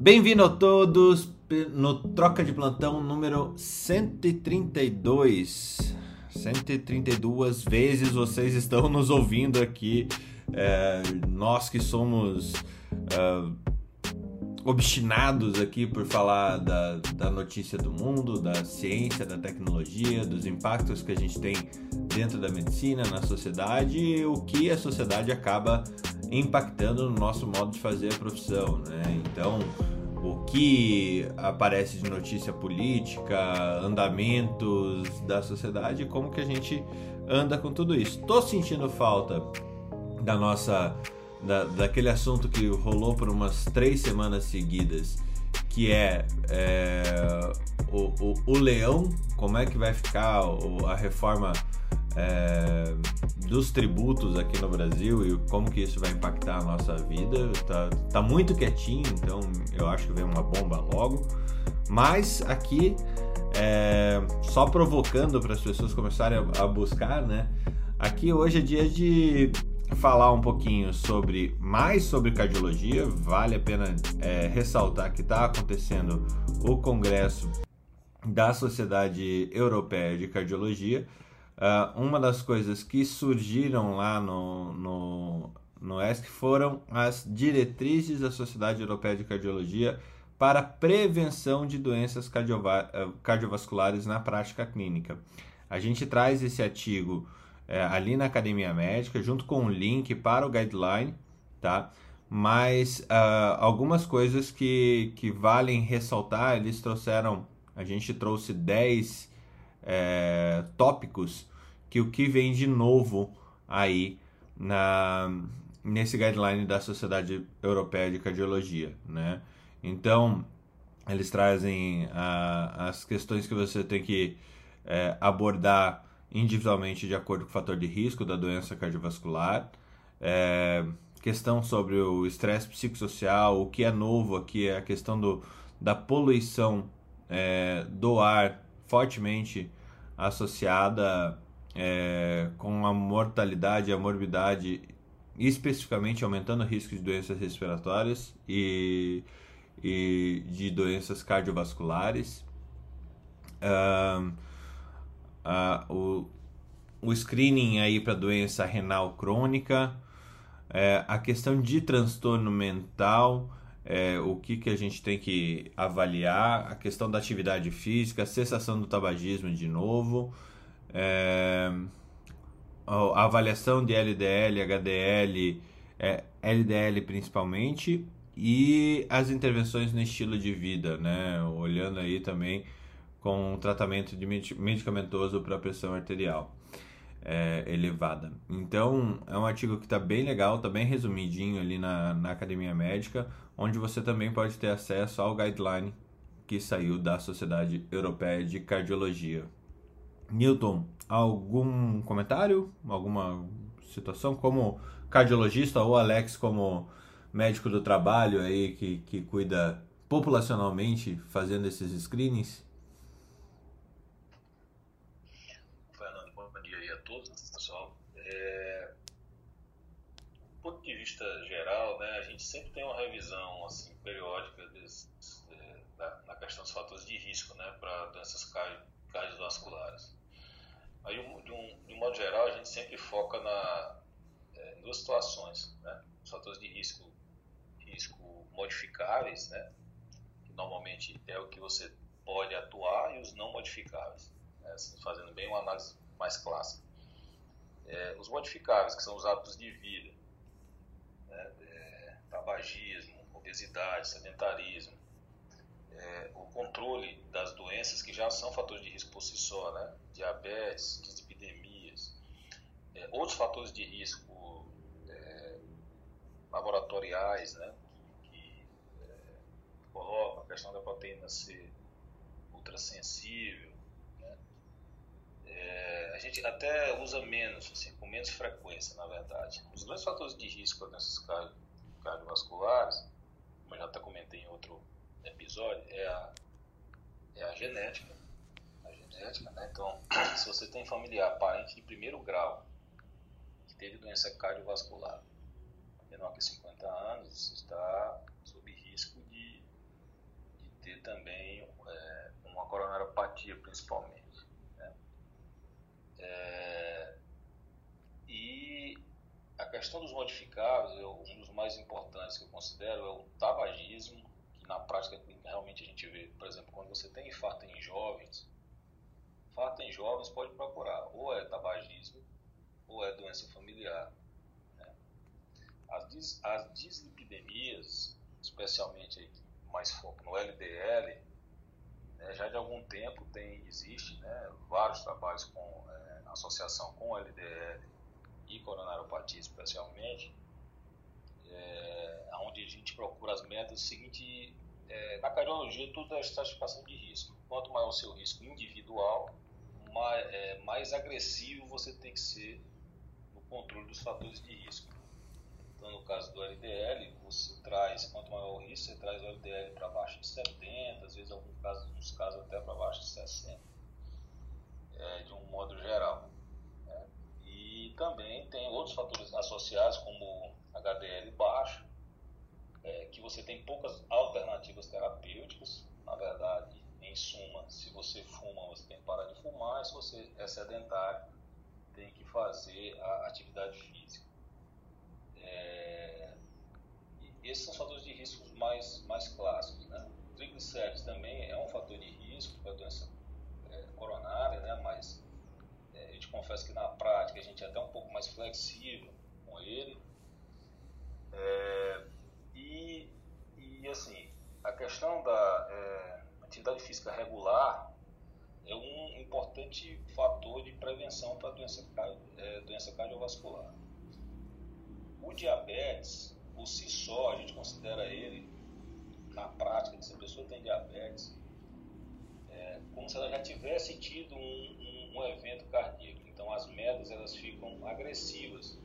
Bem-vindo a todos no Troca de Plantão número 132. 132 vezes vocês estão nos ouvindo aqui. É, nós que somos é, obstinados aqui por falar da, da notícia do mundo, da ciência, da tecnologia, dos impactos que a gente tem dentro da medicina, na sociedade e o que a sociedade acaba impactando no nosso modo de fazer a profissão, né? Então, o que aparece de notícia política, andamentos da sociedade, como que a gente anda com tudo isso. Tô sentindo falta da nossa da, daquele assunto que rolou por umas três semanas seguidas, que é, é o, o, o, leão, como é que vai ficar a reforma é, dos tributos aqui no Brasil e como que isso vai impactar a nossa vida. Tá, tá muito quietinho, então eu acho que vem uma bomba logo. Mas aqui, é, só provocando para as pessoas começarem a, a buscar, né? Aqui hoje é dia de falar um pouquinho sobre mais sobre cardiologia. Vale a pena é, ressaltar que está acontecendo o congresso da Sociedade Europeia de Cardiologia Uh, uma das coisas que surgiram lá no, no, no ESC foram as diretrizes da Sociedade Europeia de Cardiologia para prevenção de doenças ah, cardiovasculares na prática clínica. A gente traz esse artigo é, ali na Academia Médica, junto com um link para o guideline, tá? Mas uh, algumas coisas que, que valem ressaltar, eles trouxeram, a gente trouxe 10 é, tópicos que o que vem de novo aí na, nesse guideline da Sociedade Europeia de Cardiologia, né? Então, eles trazem a, as questões que você tem que é, abordar individualmente de acordo com o fator de risco da doença cardiovascular, é, questão sobre o estresse psicossocial, o que é novo aqui é a questão do, da poluição é, do ar fortemente associada é, com a mortalidade e a morbidade especificamente aumentando o risco de doenças respiratórias e, e de doenças cardiovasculares. Uh, uh, o, o screening aí para doença renal crônica, é, a questão de transtorno mental, é, o que, que a gente tem que avaliar, a questão da atividade física, a cessação do tabagismo de novo, é, a avaliação de LDL, HDL, é, LDL principalmente, e as intervenções no estilo de vida, né? Olhando aí também com tratamento de medicamentoso para pressão arterial é, elevada. Então, é um artigo que está bem legal, está bem resumidinho ali na, na Academia Médica, onde você também pode ter acesso ao guideline que saiu da Sociedade Europeia de Cardiologia. Newton, algum comentário? Alguma situação? Como cardiologista ou Alex como médico do trabalho aí que, que cuida populacionalmente fazendo esses screenings? Fernando, bom dia a todos. É... Do ponto de vista geral, né, a gente sempre tem uma revisão assim, periódica desse, é, da, na questão dos fatores de risco né, para doenças cardiovasculares. Aí, de um, de um modo geral, a gente sempre foca na, é, duas situações, né? Os fatores de risco, risco modificáveis, né? Que normalmente é o que você pode atuar, e os não modificáveis, né? assim, fazendo bem uma análise mais clássica. É, os modificáveis, que são os hábitos de vida, né? é, tabagismo, obesidade, sedentarismo, é, o controle das doenças que já são fatores de risco por si só, né? diabetes, dislipidemias, é, outros fatores de risco é, laboratoriais, né? que é, colocam a questão da proteína C ultrassensível, né? É, a gente até usa menos, assim, com menos frequência, na verdade. Os grandes fatores de risco nessas cardiovasculares, como eu já até comentei em outro episódio é a, é a genética. A genética, né? Então, se você tem familiar, parente de primeiro grau, que teve doença cardiovascular menor que 50 anos, você está sob risco de, de ter também é, uma coronaropatia principalmente. Né? É, e a questão dos modificáveis, eu, um dos mais importantes que eu considero é o tabagismo na prática realmente a gente vê, por exemplo, quando você tem infarto em jovens, infarto em jovens pode procurar ou é tabagismo ou é doença familiar. Né? As, dis, as dislipidemias, especialmente aí, mais foco no LDL, né, já de algum tempo tem existe né, vários trabalhos com é, associação com LDL e coronariopatia especialmente, é, onde a gente procura as metas seguinte é, na cardiologia tudo é estratificação de risco. Quanto maior o seu risco individual, mais, é, mais agressivo você tem que ser no controle dos fatores de risco. Então, no caso do LDL, você traz, quanto maior o risco, você traz o LDL para baixo de 70, às vezes, em alguns casos, nos casos até para baixo de 60, é, de um modo geral. Né? E também tem outros fatores associados, como HDL baixo, é, que você tem poucas alternativas terapêuticas, na verdade, em suma, se você fuma, você tem que parar de fumar, e se você é sedentário, tem que fazer a atividade física. É, esses são os fatores de risco mais, mais clássicos. Né? Triglicéridos também é um fator de risco para doença é, coronária, né? mas é, a gente confessa que na prática a gente é até um pouco mais flexível com ele. É, e, e assim, a questão da é, atividade física regular é um importante fator de prevenção para doença, é, doença cardiovascular. O diabetes, por si só, a gente considera ele, na prática, se a pessoa tem diabetes, é, como se ela já tivesse tido um, um, um evento cardíaco. Então, as metas elas ficam agressivas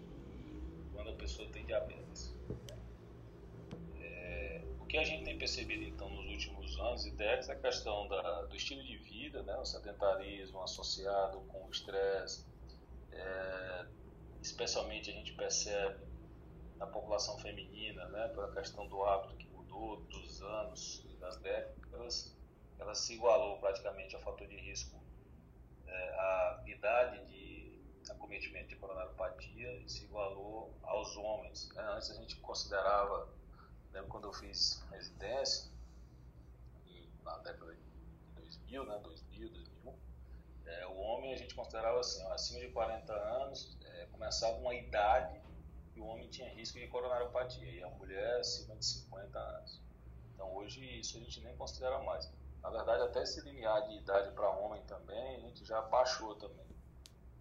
quando a pessoa tem diabetes. Que a gente tem percebido, então, nos últimos anos e décadas é a questão da, do estilo de vida, né, o sedentarismo associado com o estresse. É, especialmente a gente percebe na população feminina, né, pela questão do hábito que mudou dos anos e das décadas, ela se igualou praticamente ao fator de risco, é, a idade de acometimento de coronariopatia se igualou aos homens. Né? Antes a gente considerava, lembro quando eu fiz residência, na década de 2000, né, 2000, 2001, é, o homem a gente considerava assim, ó, acima de 40 anos, é, começava uma idade que o homem tinha risco de coronariopatia e a mulher acima de 50 anos. Então hoje isso a gente nem considera mais. Na verdade, até esse limiar de idade para homem também, a gente já baixou também.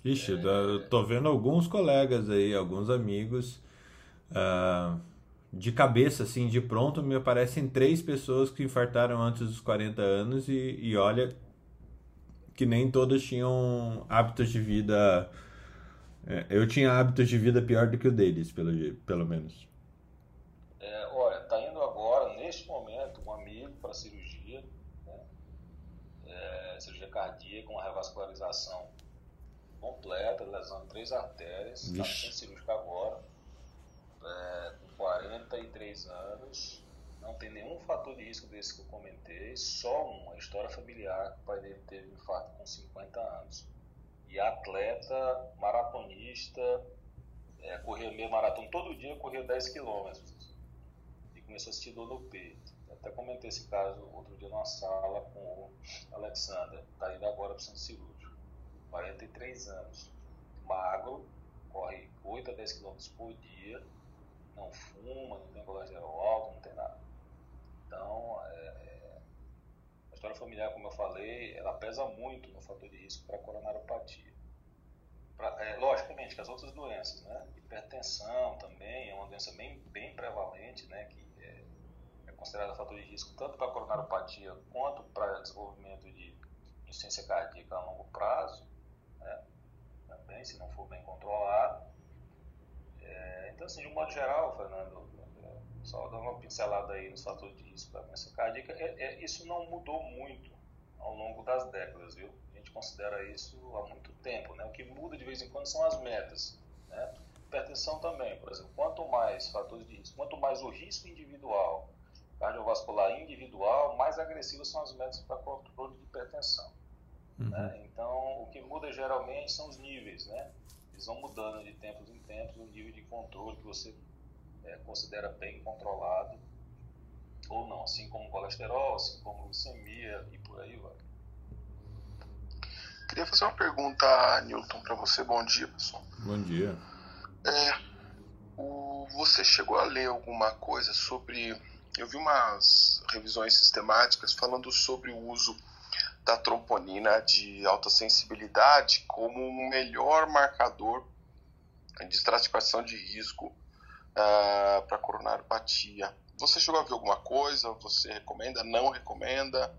Ixi, é, eu tô vendo alguns colegas aí, alguns amigos, uh, de cabeça, assim, de pronto, me aparecem três pessoas que infartaram antes dos 40 anos e, e olha que nem todos tinham hábitos de vida é, eu tinha hábitos de vida pior do que o deles, pelo, pelo menos. É, olha, tá indo agora, neste momento, um amigo para cirurgia, né? é, cirurgia cardíaca, com revascularização completa, lesão três artérias, está sem cirúrgico agora, é, 43 anos, não tem nenhum fator de risco desse que eu comentei, só uma história familiar, o pai dele teve infarto com 50 anos. E atleta, maratonista, é, meio maratona, todo dia corria 10 quilômetros. E começou a sentir dor no peito. Até comentei esse caso outro dia numa sala com o Alexander, está indo agora para o centro cirúrgico, 43 anos, magro, corre 8 a 10 quilômetros por dia, não fuma, não tem colesterol alto, não tem nada. Então, é, história familiar, como eu falei, ela pesa muito no fator de risco para coronariopatia. Pra, é, logicamente que as outras doenças, né, hipertensão também é uma doença bem, bem prevalente, né, que é, é considerada fator de risco tanto para coronariopatia quanto para desenvolvimento de insuficiência cardíaca a longo prazo, né, também se não for bem controlado. É, então, assim, de um modo geral, Fernando, só dando uma pincelada aí nos fatores de risco da doença cardíaca, é, é, isso não mudou muito ao longo das décadas, viu? A gente considera isso há muito tempo, né? O que muda de vez em quando são as metas, né? Hipertensão também, por exemplo, quanto mais fatores de risco, quanto mais o risco individual, cardiovascular individual, mais agressivas são as metas para controle de hipertensão. Uhum. Né? Então, o que muda geralmente são os níveis, né? Eles vão mudando de tempos em tempos o nível de controle que você é, considera bem controlado ou não, assim como colesterol, assim como glicemia e por aí vai. Queria fazer uma pergunta, Newton, para você. Bom dia, pessoal. Bom dia. É, o, você chegou a ler alguma coisa sobre. Eu vi umas revisões sistemáticas falando sobre o uso da troponina de alta sensibilidade como um melhor marcador de estratificação de risco uh, para coronariopatia. Você chegou a ver alguma coisa? Você recomenda? Não recomenda?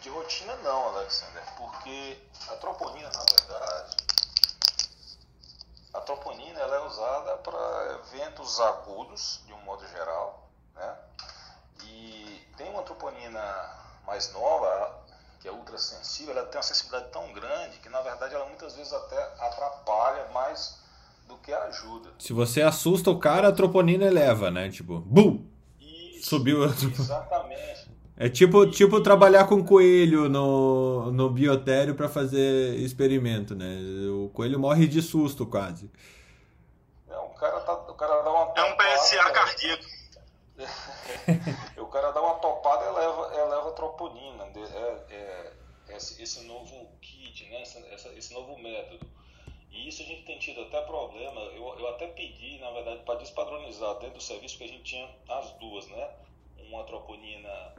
De rotina não, Alexander, porque a troponina, na verdade, a troponina ela é usada para eventos agudos, de um modo geral, né? E tem uma troponina mais nova, que é ultrassensível, ela tem uma sensibilidade tão grande que na verdade ela muitas vezes até atrapalha mais do que ajuda. Se você assusta o cara, a troponina eleva, né? Tipo, bum! Subiu a troponina. Exatamente. É tipo, tipo trabalhar com coelho no, no biotério para fazer experimento, né? O coelho morre de susto quase. É, o cara, tá, o cara dá uma É um PSA cardíaco. o cara dá uma topada e eleva, eleva a troponina. É, é, esse, novo kit, né? Esse, esse, novo método. E isso a gente tem tido até problema. Eu, eu até pedi, na verdade, para despadronizar dentro do serviço que a gente tinha as duas, né? Uma troponina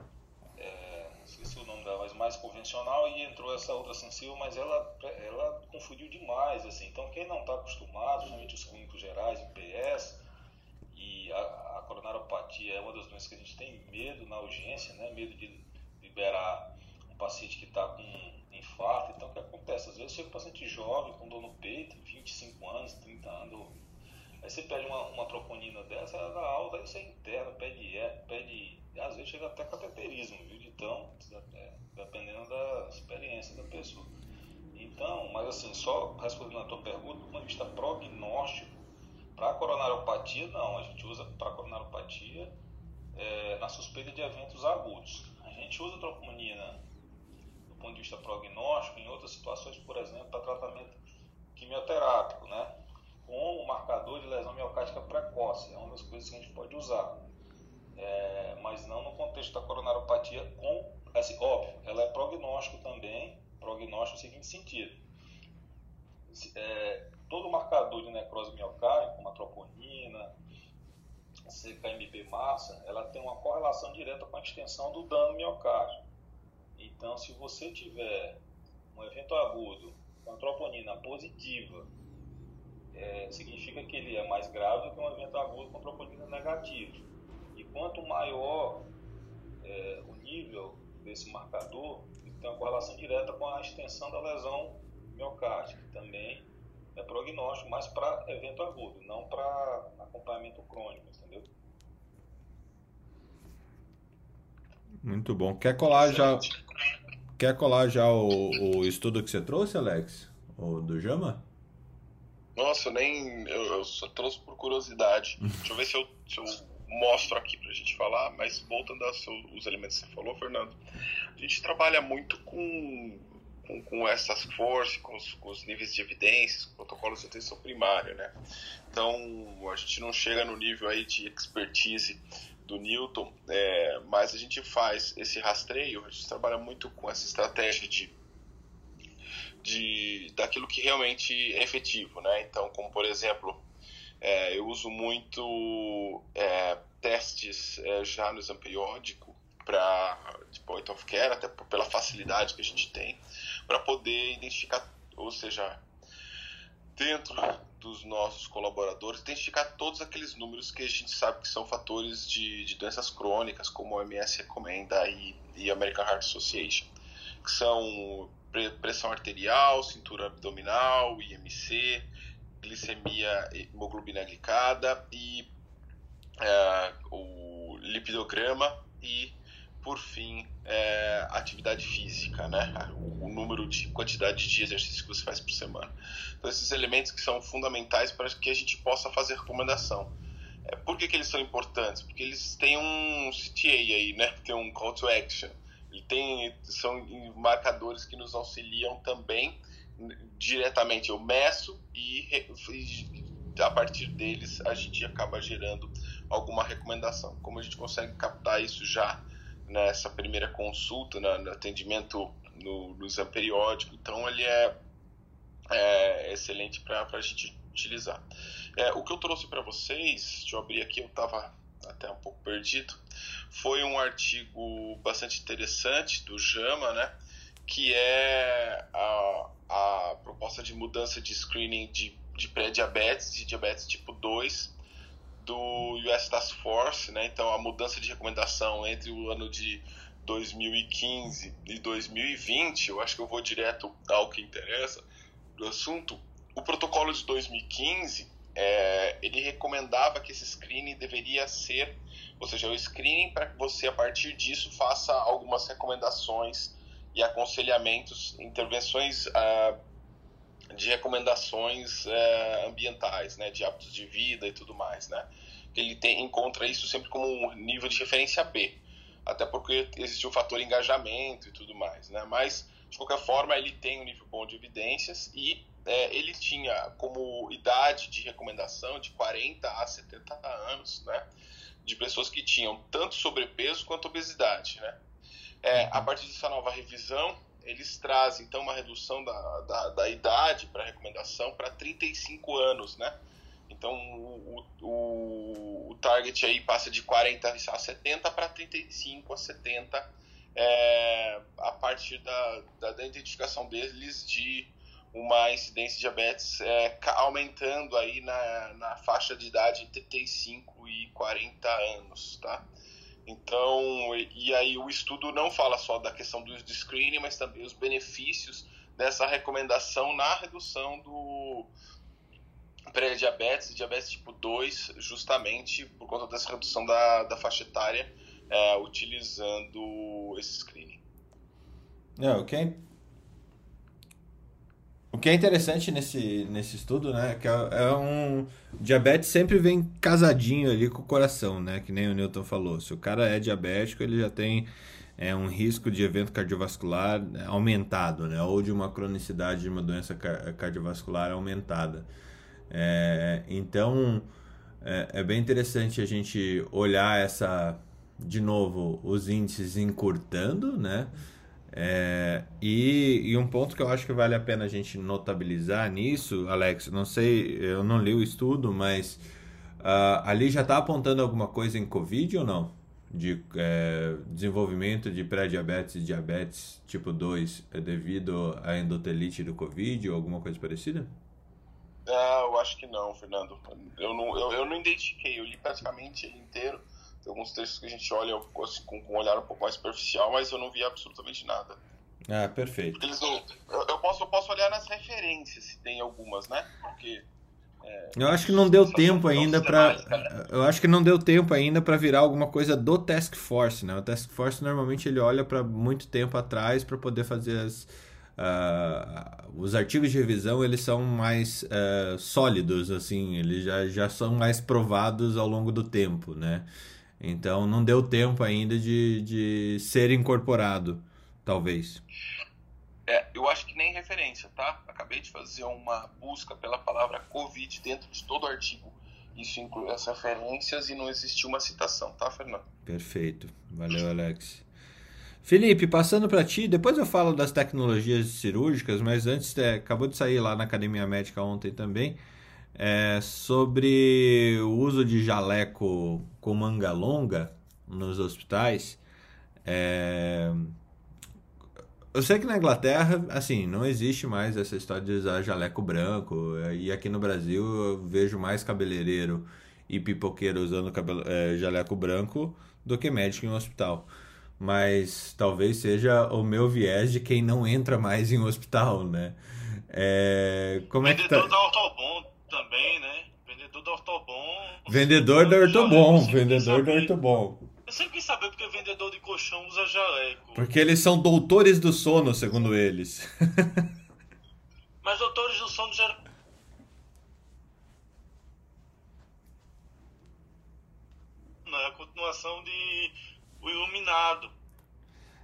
é, esqueci o nome dela, mas mais convencional e entrou essa outra sensível, mas ela, ela confundiu demais, assim. Então quem não está acostumado, principalmente os clínicos gerais, IPS, e a, a coronariopatia é uma das doenças que a gente tem medo na urgência, né? Medo de liberar paciente que está com infarto. Então o que acontece? Às vezes chega um paciente jovem, com dor no peito, 25 anos, 30 anos, Aí você pede uma, uma troponina dessa, ela dá alta, aí você interna, pede, pede às vezes chega até cateterismo, viu? De tão, é, dependendo da experiência da pessoa. Então, mas assim, só respondendo a tua pergunta, do ponto de vista prognóstico, para coronariopatia, não. A gente usa para coronariopatia é, na suspeita de eventos agudos. A gente usa troponina ponto de vista prognóstico em outras situações, por exemplo, para tratamento quimioterápico, né? Como marcador de lesão miocárdica precoce. É uma das coisas que a gente pode usar é, mas não no contexto da coronariopatia com, assim, óbvio, ela é prognóstico também, prognóstico no seguinte sentido. É, todo marcador de necrose miocárdica, como a troponina, CKMB massa, ela tem uma correlação direta com a extensão do dano miocárdio. Então, se você tiver um evento agudo com a troponina positiva, é, significa que ele é mais grave do que um evento agudo com troponina negativa quanto maior é, o nível desse marcador, ele tem uma correlação direta com a extensão da lesão miocárdica, que também é prognóstico, mas para evento agudo, não para acompanhamento crônico, entendeu? Muito bom. Quer colar já? Quer colar já o, o estudo que você trouxe, Alex? O do Jama? Nossa, eu nem. Eu, eu só trouxe por curiosidade. Deixa eu ver se eu, se eu mostro aqui para a gente falar, mas voltando aos elementos que você falou, Fernando, a gente trabalha muito com, com, com essas forças, com os, com os, níveis de evidências, com protocolos de atenção primária, né? Então, a gente não chega no nível aí de expertise do Newton, é, mas a gente faz esse rastreio, a gente trabalha muito com essa estratégia de de daquilo que realmente é efetivo, né? Então, como por exemplo, é, eu uso muito é, testes é, já no exame periódico para de point of care, até pela facilidade que a gente tem, para poder identificar, ou seja, dentro dos nossos colaboradores, identificar todos aqueles números que a gente sabe que são fatores de, de doenças crônicas, como o OMS recomenda e, e American Heart Association, que são pressão arterial, cintura abdominal, IMC, glicemia, hemoglobina glicada e é, o lipidograma e por fim é, atividade física, né? O número de quantidade de exercícios que você faz por semana. Então esses elementos que são fundamentais para que a gente possa fazer recomendação. É, por que, que eles são importantes? Porque eles têm um CTA aí, né? Tem um call to action. Ele tem, são marcadores que nos auxiliam também diretamente. Eu meço e, e a partir deles a gente acaba gerando alguma recomendação. Como a gente consegue captar isso já nessa primeira consulta, no, no atendimento no, no, exame periódico, então ele é, é excelente para a gente utilizar. É, o que eu trouxe para vocês, deixa eu abrir aqui, eu estava até um pouco perdido, foi um artigo bastante interessante do JAMA, né, que é a, a proposta de mudança de screening de, de pré-diabetes, de diabetes tipo 2, do US Task Force, né? Então a mudança de recomendação entre o ano de 2015 e 2020, eu acho que eu vou direto ao que interessa do assunto. O protocolo de 2015 é, ele recomendava que esse screening deveria ser, ou seja, o screening para que você a partir disso faça algumas recomendações e aconselhamentos, intervenções uh, de recomendações uh, ambientais, né, de hábitos de vida e tudo mais, né. Ele tem, encontra isso sempre como um nível de referência B, até porque existe o fator engajamento e tudo mais, né. Mas de qualquer forma ele tem um nível bom de evidências e é, ele tinha como idade de recomendação de 40 a 70 anos, né, de pessoas que tinham tanto sobrepeso quanto obesidade, né. É, a partir dessa nova revisão, eles trazem então uma redução da, da, da idade para recomendação para 35 anos, né? Então o, o, o, target aí passa de 40 a 70 para 35 a 70 é, a partir da, da, da, identificação deles de uma incidência de diabetes é, aumentando aí na, na faixa de idade entre 35 e 40 anos, tá? Então, e aí o estudo não fala só da questão do, screening, mas também os benefícios dessa recomendação na redução do pré-diabetes e diabetes tipo 2, justamente por conta dessa redução da, da faixa etária, é, utilizando esse screening. É, o que é o que é interessante nesse, nesse estudo, né, que é, é um diabetes sempre vem casadinho ali com o coração, né, que nem o Newton falou. Se o cara é diabético, ele já tem é, um risco de evento cardiovascular aumentado, né, ou de uma cronicidade de uma doença cardiovascular aumentada. É, então, é, é bem interessante a gente olhar essa, de novo, os índices encurtando, né, é, e, e, um ponto que eu acho que vale a pena a gente notabilizar nisso, Alex, não sei, eu não li o estudo, mas uh, ali já está apontando alguma coisa em Covid ou não? De é, desenvolvimento de pré-diabetes e diabetes tipo 2 é devido à endotelite do Covid ou alguma coisa parecida? Ah, eu acho que não, Fernando. Eu não, eu, eu não identifiquei, eu li praticamente inteiro tem alguns textos que a gente olha assim, com, com um olhar um pouco mais superficial, mas eu não vi absolutamente nada. Ah, perfeito. Não, eu, eu, posso, eu posso olhar nas referências, se tem algumas, né? Porque. É, eu acho que não deu tempo ainda para eu acho que não deu tempo ainda para virar alguma coisa do task force né o task force normalmente ele olha para muito tempo atrás para poder fazer as uh, os artigos de revisão eles são mais uh, sólidos assim eles já, já são mais provados ao longo do tempo né então não deu tempo ainda de, de ser incorporado, talvez. É, eu acho que nem referência, tá? Acabei de fazer uma busca pela palavra Covid dentro de todo o artigo. Isso inclui as referências e não existiu uma citação, tá, Fernando? Perfeito. Valeu, Alex. Felipe, passando para ti, depois eu falo das tecnologias cirúrgicas, mas antes, é, acabou de sair lá na Academia Médica ontem também é, sobre o uso de jaleco com manga longa nos hospitais. É, eu sei que na Inglaterra, assim, não existe mais essa história de usar jaleco branco. E aqui no Brasil eu vejo mais cabeleireiro e pipoqueiro usando cabelo, é, jaleco branco do que médico em um hospital. Mas talvez seja o meu viés de quem não entra mais em um hospital, né? É, como é que tá? também, né? Vendedor da Ortobon. Vendedor da Ortobon, vendedor da Ortobon. Eu sempre quis saber porque vendedor de colchão usa jaleco. Porque eles são doutores do sono, segundo eles. Mas doutores do sono já a continuação de O Iluminado.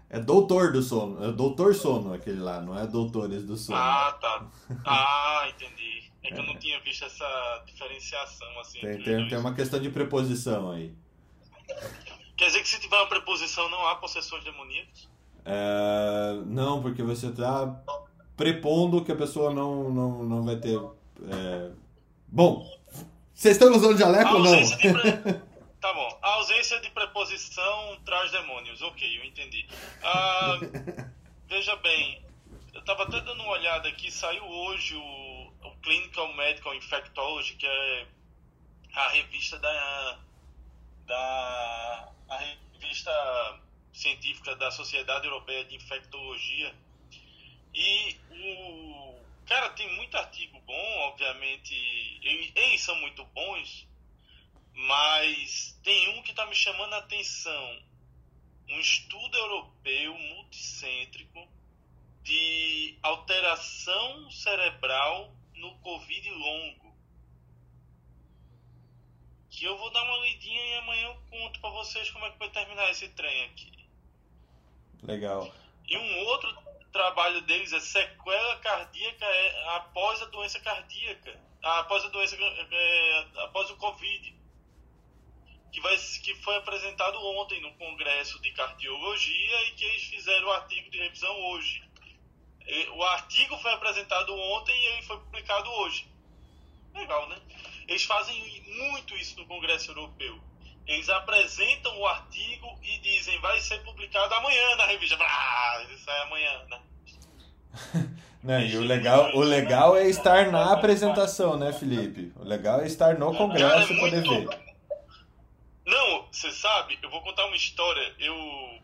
É Doutor do Sono, é Doutor Sono aquele lá, não é Doutores do Sono. Ah, tá. Ah, entendi. É que eu não tinha visto essa diferenciação assim. Tem, tem, tem uma questão de preposição aí. Quer dizer que se tiver uma preposição não há possessões demoníacas? É, não, porque você está prepondo que a pessoa não, não, não vai ter. É... Bom, vocês estão usando jaleco ou não? Pre... Tá bom. A ausência de preposição traz demônios. Ok, eu entendi. Ah, veja bem, eu estava até dando uma olhada aqui. Saiu hoje o Clinical Medical Infectology, que é a revista da, da a revista científica da Sociedade Europeia de Infectologia. E o cara tem muito artigo bom, obviamente, eles são muito bons, mas tem um que está me chamando a atenção. Um estudo europeu multicêntrico de alteração cerebral no Covid longo. Que eu vou dar uma lidinha e amanhã eu conto para vocês como é que vai terminar esse trem aqui. Legal. E um outro trabalho deles é sequela cardíaca é, após a doença cardíaca, após a doença, é, após o Covid que, vai, que foi apresentado ontem no Congresso de Cardiologia e que eles fizeram o artigo de revisão hoje. O artigo foi apresentado ontem e ele foi publicado hoje. Legal, né? Eles fazem muito isso no Congresso Europeu. Eles apresentam o artigo e dizem vai ser publicado amanhã na revista. Ah, isso sai amanhã, né? Não, e o legal, o legal é estar na apresentação, né, Felipe? O legal é estar no congresso e poder ver. Não, você sabe, eu vou contar uma história. Eu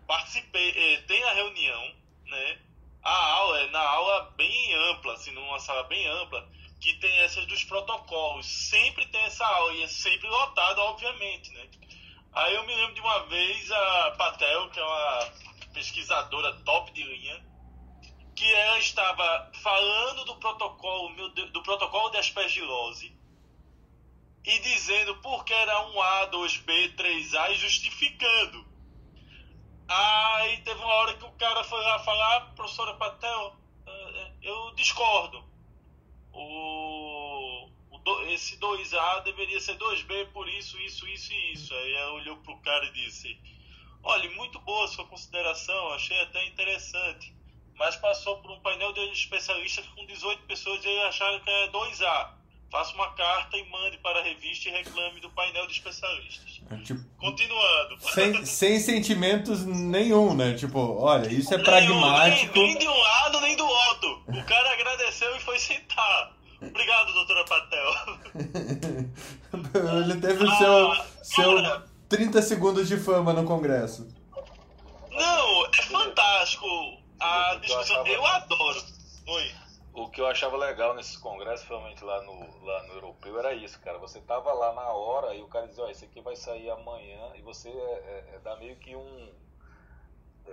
participei, eh, tem a reunião, né? A aula é na aula bem ampla, assim, numa sala bem ampla, que tem essas dos protocolos. Sempre tem essa aula e é sempre lotada, obviamente, né? Aí eu me lembro de uma vez a Patel, que é uma pesquisadora top de linha, que ela estava falando do protocolo, do protocolo de aspergilose e dizendo porque era um A, 2B, 3A e justificando. Aí teve uma hora que o cara foi lá falar, ah, professora Patel, eu discordo. O, o, esse 2A deveria ser 2B por isso, isso, isso e isso. Aí ela olhou pro cara e disse, olha, muito boa sua consideração, achei até interessante. Mas passou por um painel de especialistas com 18 pessoas e acharam que é 2A faça uma carta e mande para a revista e reclame do painel de especialistas. É, tipo, Continuando. Sem, sem sentimentos nenhum, né? Tipo, olha, isso é nenhum, pragmático. Nem, nem, de um lado, nem do outro. O cara agradeceu e foi sentar. Obrigado, doutora Patel. Ele teve o seu, ah, seu 30 segundos de fama no Congresso. Não, é fantástico. A discussão. Eu adoro. Oi o que eu achava legal nesses congressos, realmente lá no, lá no europeu, era isso, cara. Você tava lá na hora e o cara dizia, ó, oh, esse aqui vai sair amanhã e você é, é, é dá meio que um.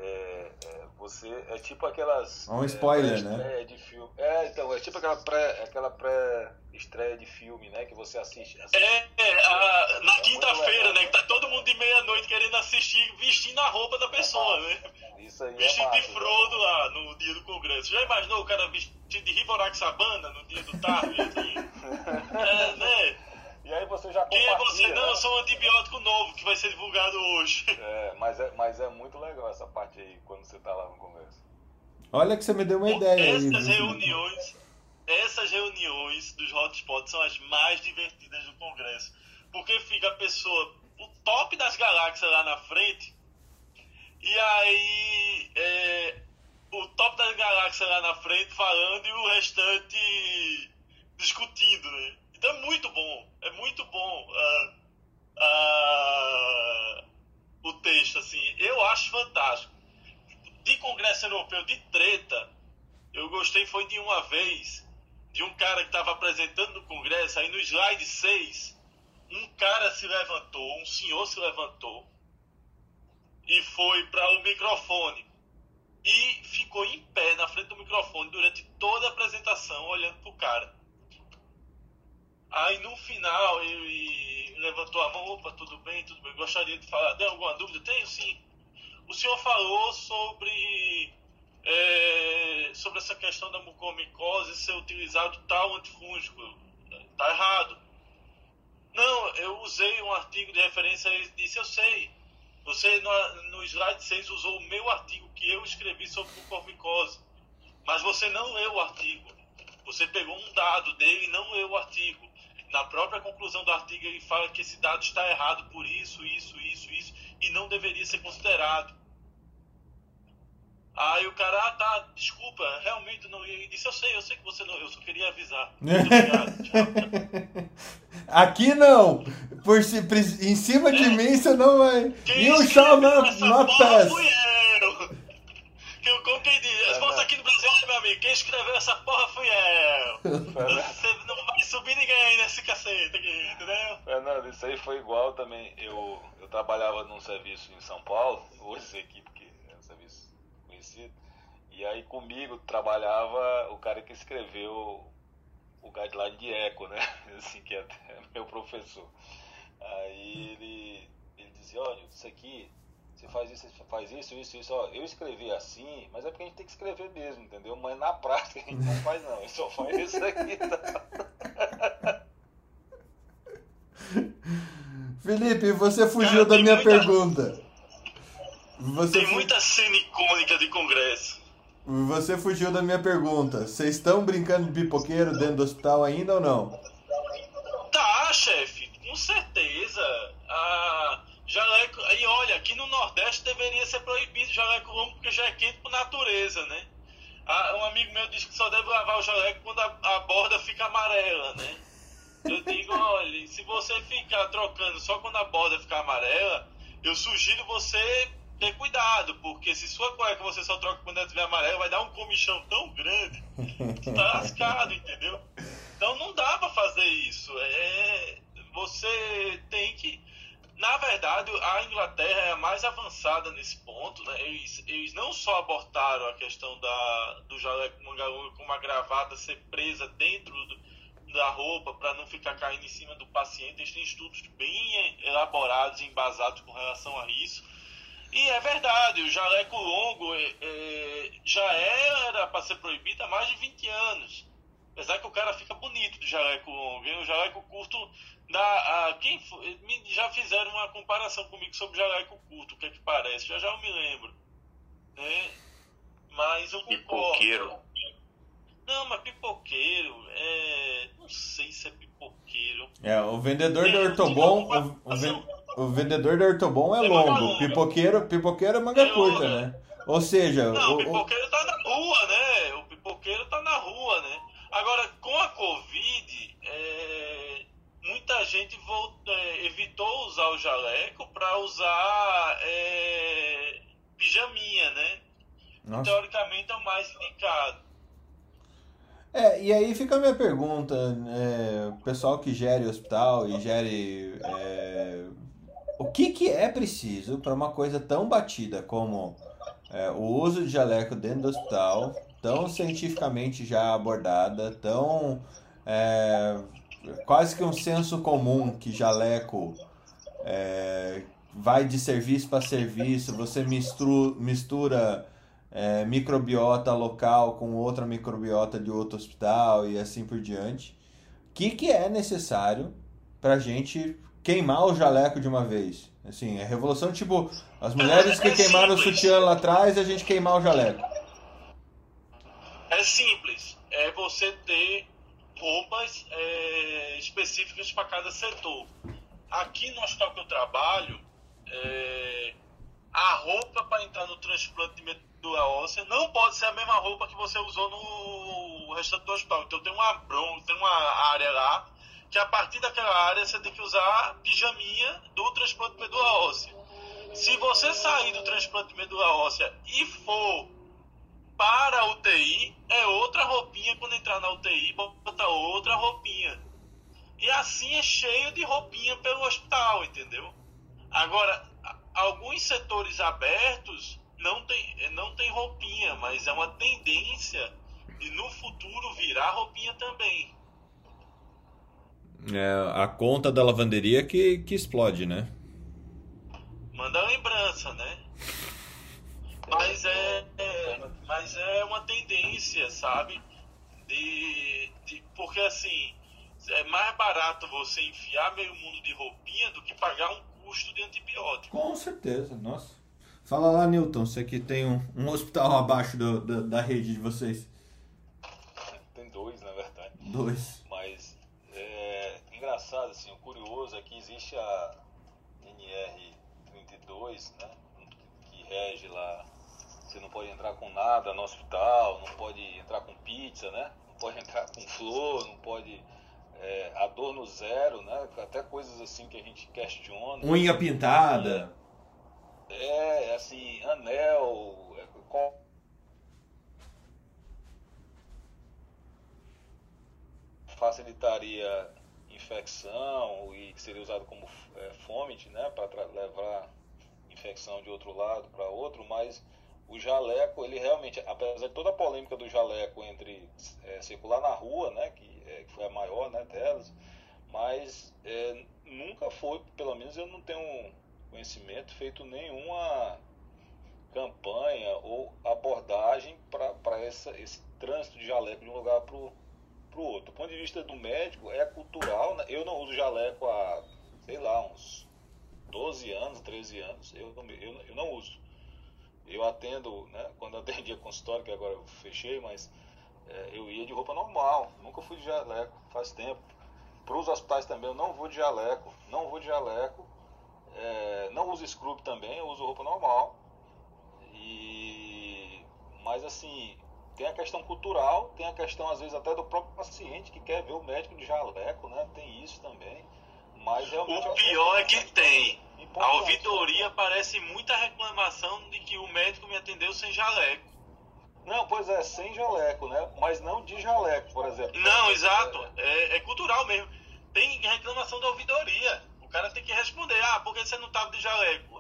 É, é, você é tipo aquelas. Um spoiler, né? De filme. É, então, é tipo aquela pré, aquela pré estreia de filme, né? Que você assiste. assiste. É, é a, na quinta-feira, né? Que tá todo mundo de meia-noite querendo assistir vestindo a roupa da pessoa, né? Isso aí. Vestido é massa, de Frodo né? lá no dia do congresso. Já imaginou o cara vestido de Rivorax Sabana no dia do Tarve? é, né? E aí você já Quem é você? Não, né? eu sou um antibiótico novo que vai ser divulgado hoje. É, mas é, mas é muito legal essa parte aí, quando você tá lá no congresso. Olha que você me deu uma ideia Essas aí, reuniões, essas reuniões dos hotspots são as mais divertidas do congresso. Porque fica a pessoa, o top das galáxias lá na frente, e aí é, o top das galáxias lá na frente falando e o restante discutindo, né? Então é muito bom, é muito bom uh, uh, o texto, assim. Eu acho fantástico. De Congresso Europeu de treta, eu gostei foi de uma vez de um cara que estava apresentando no Congresso, aí no slide 6, um cara se levantou, um senhor se levantou e foi para o microfone e ficou em pé na frente do microfone durante toda a apresentação, olhando pro cara. Final ele levantou a mão, opa, tudo bem, tudo bem, gostaria de falar. Tem alguma dúvida? Tenho sim. O senhor falou sobre, é, sobre essa questão da mucormicose ser utilizado tal antifúngico. Está errado. Não, eu usei um artigo de referência e disse, eu sei. Você no, no slide 6 usou o meu artigo que eu escrevi sobre mucormicose. Mas você não leu o artigo. Você pegou um dado dele e não leu o artigo. Na própria conclusão do artigo ele fala que esse dado está errado por isso, isso, isso, isso e não deveria ser considerado. Aí o cara, ah, tá, desculpa, realmente não. Ele disse, eu sei, eu sei que você não, eu só queria avisar. Aqui não! Por, em cima de é. mim você não vai. Quem e o chão na, na peça. Como quem diz, é, né? aqui no Brasil, meu amigo, quem escreveu essa porra fui eu. Você não vai subir ninguém nesse cacete aqui, entendeu? Fernando, isso aí foi igual também. Eu, eu trabalhava num serviço em São Paulo, hoje essa equipe que é um serviço conhecido. E aí comigo trabalhava o cara que escreveu o guideline de eco, né? Assim, que é meu professor. Aí ele, ele dizia, olha, isso aqui, você faz isso, você faz isso, isso, isso, ó, eu escrevi assim, mas é porque a gente tem que escrever mesmo, entendeu? Mas na prática a gente não faz não, a gente só faz isso aqui. Tá? Felipe, você fugiu Cara, da minha muita... pergunta. Você Tem muita cena icônica de congresso. Você fugiu da minha pergunta. Vocês estão brincando de pipoqueiro dentro do hospital ainda ou não? Tá, chefe, com certeza. Ah, jaleco. E olha, aqui no Nordeste deveria ser proibido jaleco longo porque já é quente por natureza, né? Ah, um amigo meu disse que só deve lavar o jaleco quando a, a borda fica amarela, né? Eu digo, olha, se você ficar trocando só quando a borda ficar amarela, eu sugiro você ter cuidado, porque se sua cueca você só troca quando ela estiver amarela, vai dar um comichão tão grande que tá lascado, entendeu? Então não dá para fazer isso. É, você tem que. Na verdade, a Inglaterra é a mais avançada nesse ponto. Né? Eles, eles não só abortaram a questão da, do jaleco mangalunga com uma gravata ser presa dentro do, da roupa para não ficar caindo em cima do paciente. Eles têm estudos bem elaborados e embasados com relação a isso e é verdade, o jaleco longo é, é, já era para ser proibido há mais de 20 anos. Apesar que o cara fica bonito de jaleco longo. O jaleco curto dá. A, quem já fizeram uma comparação comigo sobre jaleco curto, o que é que parece? Já já eu me lembro. Né? Mas eu concordo. Pipoqueiro. Não, mas pipoqueiro, é... não sei se é pipoqueiro. É, o vendedor é, do Ortobon. O, o, o vendedor de Ortobon é, é longo, pipoqueiro, pipoqueiro é manga é curta, né? Ou seja. Não, o, o pipoqueiro tá na rua, né? O pipoqueiro tá na rua, né? Agora, com a Covid, é, muita gente volta, é, evitou usar o jaleco para usar é, pijaminha, né? Nossa. Teoricamente é o mais indicado. É, e aí fica a minha pergunta, é, pessoal que gere hospital e gere é, o que, que é preciso para uma coisa tão batida como é, o uso de jaleco dentro do hospital, tão cientificamente já abordada, tão é, quase que um senso comum que jaleco é, vai de serviço para serviço, você mistura, mistura é, microbiota local com outra microbiota de outro hospital e assim por diante. O que, que é necessário para a gente queimar o jaleco de uma vez. Assim, é revolução tipo as mulheres que queimaram o sutiã lá atrás a gente queimar o jaleco. É simples. É você ter roupas é, específicas para cada setor. Aqui no hospital que eu trabalho, é, a roupa para entrar no transplante de medula óssea não pode ser a mesma roupa que você usou no restante do hospital. Então tem uma bronca, tem uma área lá que a partir daquela área você tem que usar pijaminha do transplante de medula óssea. Se você sair do transplante de medula óssea e for para a UTI, é outra roupinha quando entrar na UTI, bota outra roupinha. E assim é cheio de roupinha pelo hospital, entendeu? Agora, alguns setores abertos não tem, não tem roupinha, mas é uma tendência de no futuro virar roupinha também. É a conta da lavanderia que, que explode, né? manda lembrança, né? Mas é, é, mas é uma tendência, sabe? De, de, porque assim, é mais barato você enfiar meio mundo de roupinha do que pagar um custo de antibiótico. Com certeza, nossa. Fala lá, Newton, você que tem um, um hospital abaixo do, do, da rede de vocês. Tem dois, na verdade. Dois. Mas é engraçado, assim, o curioso é que existe a NR32, né? Que rege lá. Você não pode entrar com nada no hospital, não pode entrar com pizza, né? Não pode entrar com flor, não pode é, adorno zero, né? Até coisas assim que a gente questiona. Unha pintada. É, assim, anel, é, qual... facilitaria infecção e seria usado como é, fomite, né, para levar infecção de outro lado para outro, mas o jaleco, ele realmente, apesar de toda a polêmica do jaleco entre é, circular na rua, né, que, é, que foi a maior né, delas, mas é, nunca foi, pelo menos eu não tenho conhecimento, feito nenhuma campanha ou abordagem para esse trânsito de jaleco de um lugar para o outro. Do ponto de vista do médico, é cultural. Né? Eu não uso jaleco há, sei lá, uns 12 anos, 13 anos. Eu, eu, eu não uso. Eu atendo, né, quando atendia consultório, que agora eu fechei, mas é, eu ia de roupa normal. Nunca fui de jaleco, faz tempo. Para os hospitais também eu não vou de jaleco, não vou de jaleco. É, não uso scrub também, eu uso roupa normal. E, mas assim, tem a questão cultural, tem a questão às vezes até do próprio paciente que quer ver o médico de jaleco, né? Tem isso também. Mas realmente o pior é que tem. A ouvidoria parece muita reclamação de que o médico me atendeu sem jaleco. Não, pois é, sem jaleco, né? Mas não de jaleco, por exemplo. Não, exato. É, é cultural mesmo. Tem reclamação da ouvidoria. O cara tem que responder, ah, por que você não estava de jaleco?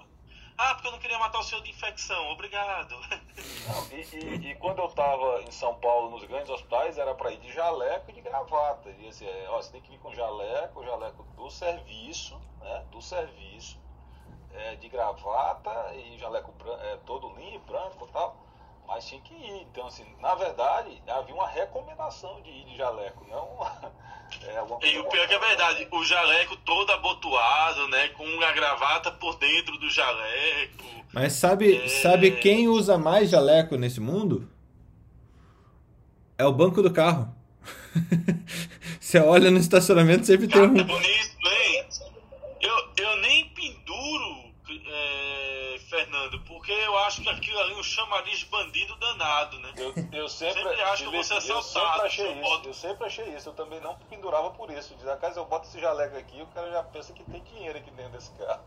Ah, porque eu não queria matar o senhor de infecção, obrigado. Não, e, e, e, quando eu estava em São Paulo, nos grandes hospitais, era para ir de jaleco e de gravata. E assim, ó, você tem que ir com jaleco, jaleco do serviço, né, do serviço, é, de gravata e jaleco é, todo limpo, branco e tal mas tinha que ir. Então, assim, na verdade, havia uma recomendação de ir de jaleco, não. É, e o pior que é verdade, o jaleco todo abotoado, né? Com a gravata por dentro do jaleco. Mas sabe, é... sabe quem usa mais jaleco nesse mundo? É o banco do carro. Você olha no estacionamento, sempre tem um. Bonito, hein? Eu, eu nem penduro Fernando, porque eu acho que aquilo ali é um chamariz bandido danado, né? Eu, eu sempre, sempre acho que você é eu sempre achei isso. Boto... Eu sempre achei isso. Eu também não pendurava por isso. Diz, acaso eu boto esse jaleco aqui, o cara já pensa que tem dinheiro aqui dentro desse carro.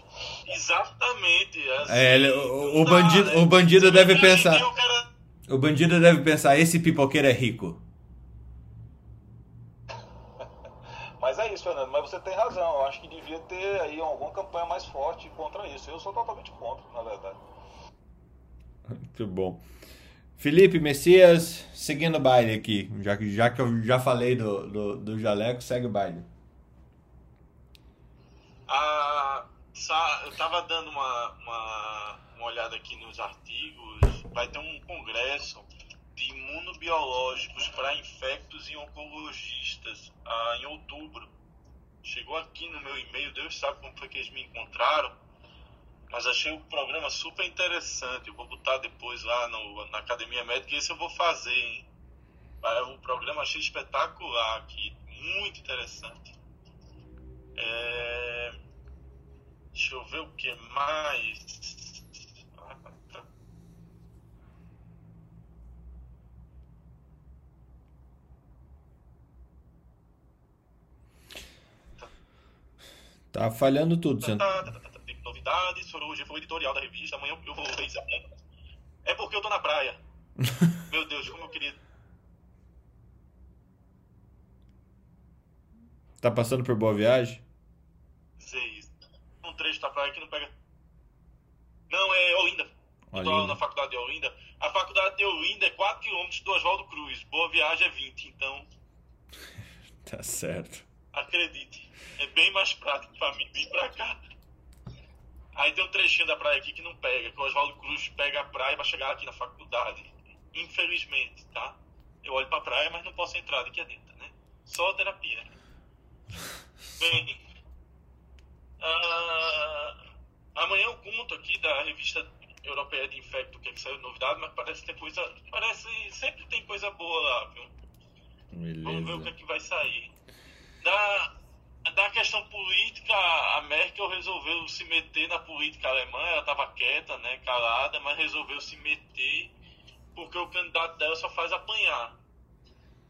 Exatamente. Assim, é, ele, o, o, bandido, né? o bandido deve pensar. O, cara... o bandido deve pensar, esse pipoqueiro é rico. Mas é isso, Fernando. Mas você tem razão. Eu acho que devia ter aí alguma campanha mais forte contra isso. Eu sou totalmente contra, na verdade. Muito bom. Felipe Messias, seguindo o baile aqui. Já, já que eu já falei do, do, do jaleco, segue o baile. Ah, eu estava dando uma, uma, uma olhada aqui nos artigos. Vai ter um congresso de imunobiológicos para infectos e oncologistas ah, em outubro. Chegou aqui no meu e-mail, Deus sabe como foi que eles me encontraram, mas achei o programa super interessante. Eu vou botar depois lá no, na Academia Médica e esse eu vou fazer, hein? O programa achei espetacular aqui, muito interessante. É... Deixa eu ver o que mais. Tá falhando tudo, Santo. Novidades, hoje foi o editorial da revista, amanhã eu vou ver É porque eu tô na praia. Meu Deus, como eu queria. Tá passando por boa viagem? Sei. Um trecho da praia que não pega. Não, é Olinda. Eu tô na faculdade de Olinda. A faculdade de Olinda é 4km do Oswaldo Cruz. Boa viagem é 20, então. tá certo. Acredite. É bem mais prático para mim vir para cá. Aí tem um trechinho da praia aqui que não pega, que o Oswaldo Cruz pega a praia pra chegar aqui na faculdade. Infelizmente, tá? Eu olho pra praia, mas não posso entrar aqui dentro, né? Só terapia. Bem, uh, amanhã eu conto aqui da revista europeia de infecto, que, é que saiu novidade, mas parece ter coisa. Parece. Sempre tem coisa boa lá, viu? Beleza. Vamos ver o que, é que vai sair. Da, da questão política, a Merkel resolveu se meter na política alemã, ela estava quieta, né, calada, mas resolveu se meter porque o candidato dela só faz apanhar.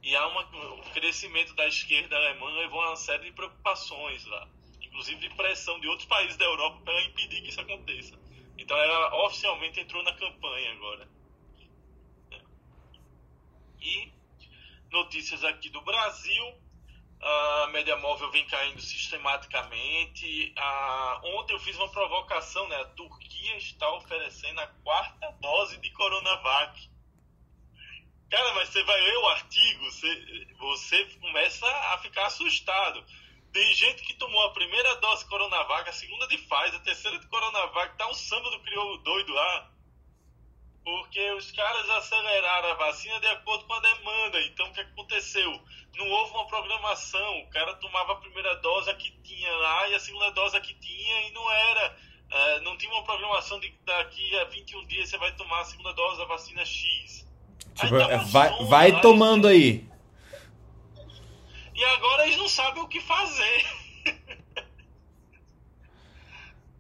E há uma, o crescimento da esquerda alemã levou a uma série de preocupações lá, inclusive de pressão de outros países da Europa para impedir que isso aconteça. Então ela oficialmente entrou na campanha agora. E notícias aqui do Brasil. A média móvel vem caindo sistematicamente. Ontem eu fiz uma provocação, né? A Turquia está oferecendo a quarta dose de Coronavac. Cara, mas você vai ler o artigo, você, você começa a ficar assustado. Tem gente que tomou a primeira dose de Coronavac, a segunda de Pfizer, a terceira de Coronavac, tá um samba do crioulo doido lá. Porque os caras aceleraram a vacina de acordo com a demanda. Então, o que aconteceu? Não houve uma programação. O cara tomava a primeira dose que tinha lá e a segunda dose que tinha e não era. Uh, não tinha uma programação de daqui a 21 dias você vai tomar a segunda dose da vacina X. Tipo, aí, vai, vai tomando aí. E agora eles não sabem o que fazer.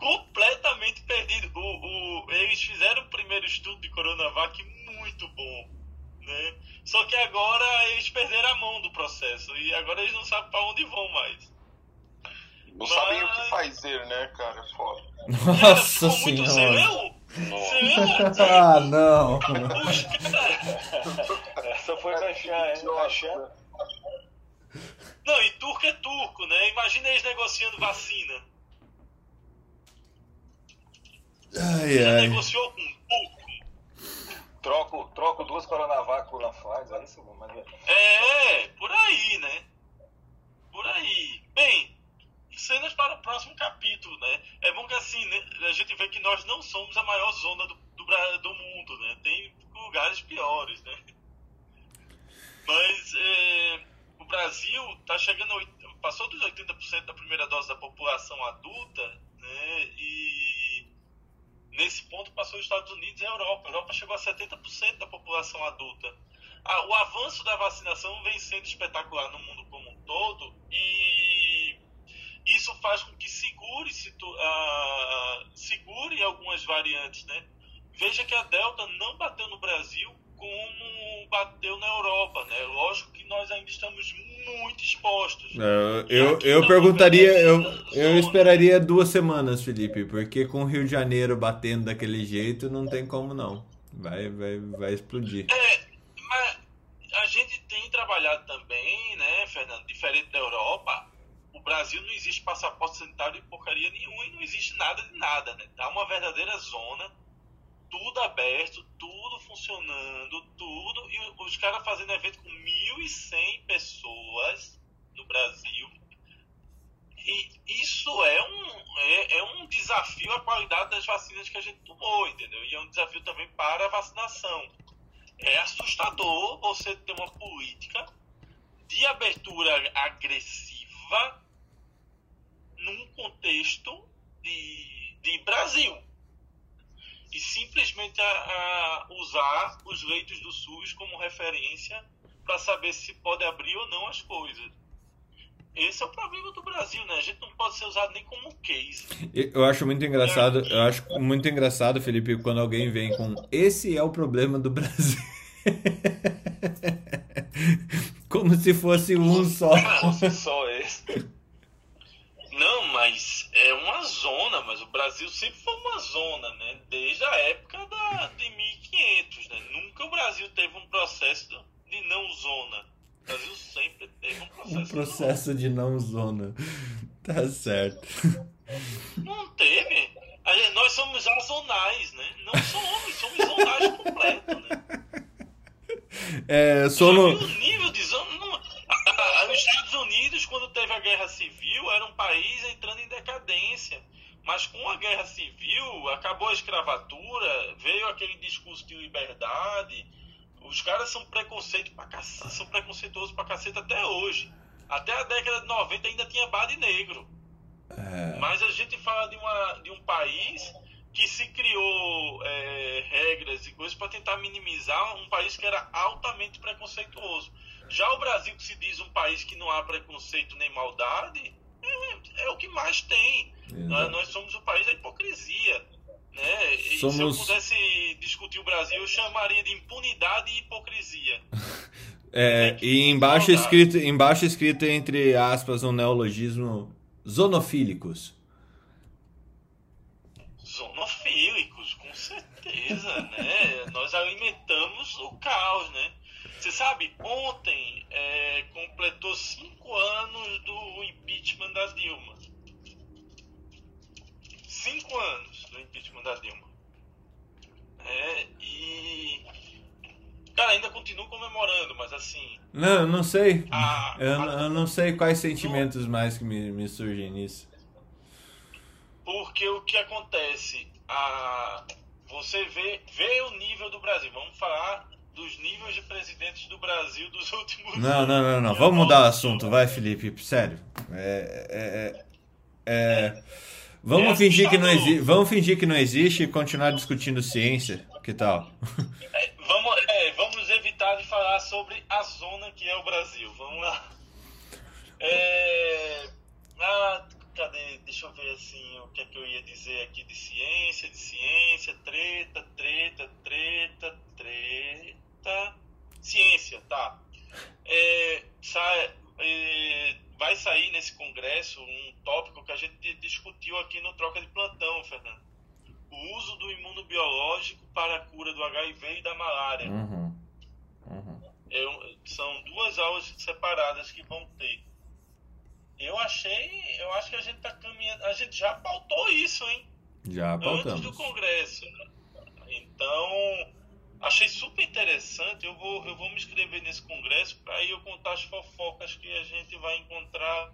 Completamente perdido. O, o, eles fizeram o primeiro estudo de Coronavac muito bom. Né? Só que agora eles perderam a mão do processo. E agora eles não sabem para onde vão mais. Não Mas... sabem o que fazer, né, cara? Foda. Nossa senhora. Você leu? Você leu? ah, não. Essa foi da Chan? Não, e turco é turco, né? Imagina eles negociando vacina. Ai, Já ai. negociou com turco. Troco, troco duas Coronavac por Pfizer, é isso? Mas... É, por aí, né? Por aí. Bem, cenas para o próximo capítulo, né? É bom que assim, né, a gente vê que nós não somos a maior zona do, do, do mundo, né? Tem lugares piores, né? Mas é, o Brasil está chegando, passou dos 80% da primeira dose da população adulta, né? E nesse ponto passou os Estados Unidos e a Europa. A Europa chegou a 70% da população adulta. Ah, o avanço da vacinação vem sendo espetacular no mundo como um todo e isso faz com que segure, uh, segure algumas variantes, né? Veja que a Delta não bateu no Brasil como bateu na Europa, né? Lógico que nós ainda estamos muito expostos. É, eu, eu perguntaria, eu, eu esperaria duas semanas, Felipe, porque com o Rio de Janeiro batendo daquele jeito, não tem como não. Vai, vai, vai explodir. É, mas a gente tem trabalhado também, né, Fernando, diferente da Europa, o Brasil não existe passaporte sanitário de porcaria nenhuma e não existe nada de nada, né? Tá uma verdadeira zona tudo aberto, tudo funcionando, tudo. E os caras fazendo evento com 1.100 pessoas no Brasil. E isso é um, é, é, um desafio à qualidade das vacinas que a gente tomou, entendeu? E é um desafio também para a vacinação. É assustador você ter uma política de abertura agressiva num contexto de, de Brasil e simplesmente a, a usar os leitos do SUS como referência para saber se pode abrir ou não as coisas. Esse é o problema do Brasil, né? A gente não pode ser usado nem como case. Eu acho muito engraçado, é. eu acho muito engraçado, Felipe, quando alguém vem com esse é o problema do Brasil. como se fosse um só. Como se só esse. Não, mas é uma zona, mas o Brasil sempre foi uma zona, né? Desde a época da, de 1500, né? Nunca o Brasil teve um processo de não zona. O Brasil sempre teve um processo, um processo de não zona. Tá certo. Não teve. Gente, nós somos azonais, né? Não somos, somos zonais completos, né? É, sono... O nível de zona os Estados Unidos, quando teve a guerra civil, era um país entrando em decadência. Mas com a guerra civil, acabou a escravatura, veio aquele discurso de liberdade. Os caras são preconceito pra cacete, são preconceituosos pra cacete até hoje. Até a década de 90 ainda tinha bar de negro. É, Mas a gente fala de, uma, de um país que se criou é, regras e coisas para tentar minimizar um país que era altamente preconceituoso. Já o Brasil, que se diz um país que não há preconceito nem maldade, é, é o que mais tem. Nós, nós somos o país da hipocrisia. Né? E se eu Somos- pudesse discutir o Brasil, eu chamaria de impunidade e hipocrisia. é, e embaixo escrito, embaixo escrito entre aspas um neologismo zonofílicos. Zonofílicos, com certeza, né? Nós alimentamos o caos, né? Você sabe, ontem é, completou cinco anos do impeachment da Dilma. Cinco anos do impeachment da Dilma. É, e. Cara, ainda continuo comemorando, mas assim. Não, não sei. A, Eu, a- eu não sei quais sentimentos mais que me, me surgem nisso. Porque o que acontece? A, você vê, vê o nível do Brasil. Vamos falar dos níveis de presidentes do Brasil dos últimos Não, não, não, não. Vamos mudar o assunto, vai, Felipe. Sério. É, é, é, é- Vamos É fingir que não. Vamos fingir que não existe e continuar discutindo ciência. Que tal? É, vamos, é, vamos evitar de falar sobre a zona que é o Brasil. Vamos lá. É, ah, cadê? Deixa eu ver assim o que é que eu ia dizer aqui de ciência, de ciência, treta, treta, treta, treta. Ciência, tá. É, sai, é, vai sair nesse congresso um tópico que a gente discutiu aqui no Troca de Plantão, Fernando. O uso do imunobiológico para a cura do HIV e da malária. Uhum. Uhum. É são duas aulas separadas que vão ter. Eu achei, eu acho que a gente tá caminhando, a gente já pautou isso, hein? Já Antes do pautamos. congresso. Então, achei super interessante. Eu vou, eu vou me inscrever nesse congresso para aí eu contar as fofocas que a gente vai encontrar.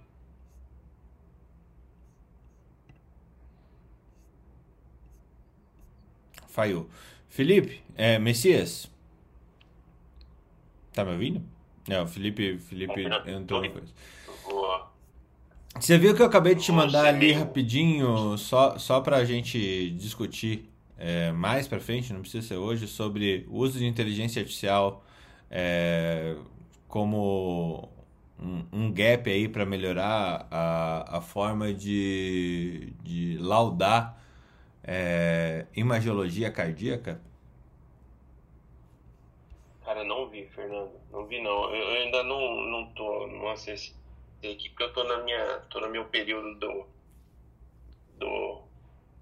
Falhou. Felipe, é, Messias. Tá me ouvindo? É, o Felipe, Felipe entrou no coisa. Boa. Você viu que eu acabei de te mandar ali rapidinho, só, só pra gente discutir é, mais pra frente, não precisa ser hoje, sobre o uso de inteligência artificial é, como um, um gap aí pra melhorar a, a forma de, de laudar é, imagiologia cardíaca? Cara, não vi, Fernando. Não vi, não. Eu, eu ainda não, não tô, não acessei aqui, porque eu tô na minha, tô no meu período do, do,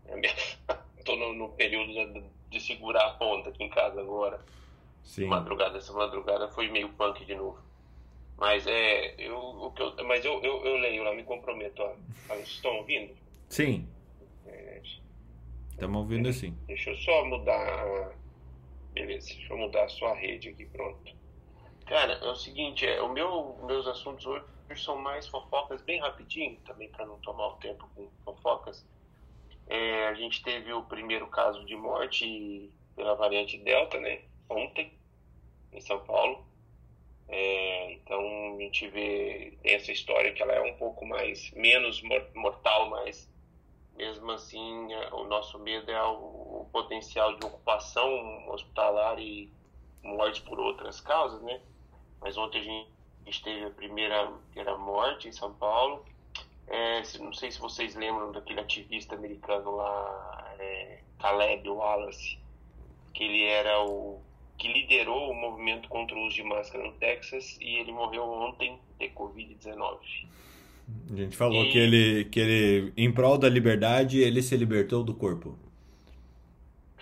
tô no, no período de segurar a ponta aqui em casa agora. Sim. Madrugada, essa madrugada foi meio punk de novo. Mas é, eu, o que eu, mas eu, eu, eu leio lá, me comprometo. Ó. Vocês estão ouvindo? Sim, É, estamos ouvindo assim. Deixa eu só mudar. Beleza, deixa eu mudar a rede aqui, pronto. Cara, é o seguinte, é, o meu, meus assuntos hoje são mais fofocas bem rapidinho, também para não tomar o tempo com fofocas. É, a gente teve o primeiro caso de morte pela variante Delta, né? Ontem, em São Paulo. É, então a gente vê essa história que ela é um pouco mais menos mor- mortal, mas mesmo assim, é, o nosso medo é o, potencial de ocupação hospitalar e mortes por outras causas, né? Mas ontem a gente, a teve a primeira, primeira morte em São Paulo. É, não sei se vocês lembram daquele ativista americano lá, é, Caleb Wallace, que ele era o que liderou o movimento contra o uso de máscara no Texas e ele morreu ontem de Covid-19. A gente falou E- que ele, que ele, em prol da liberdade, ele se libertou do corpo.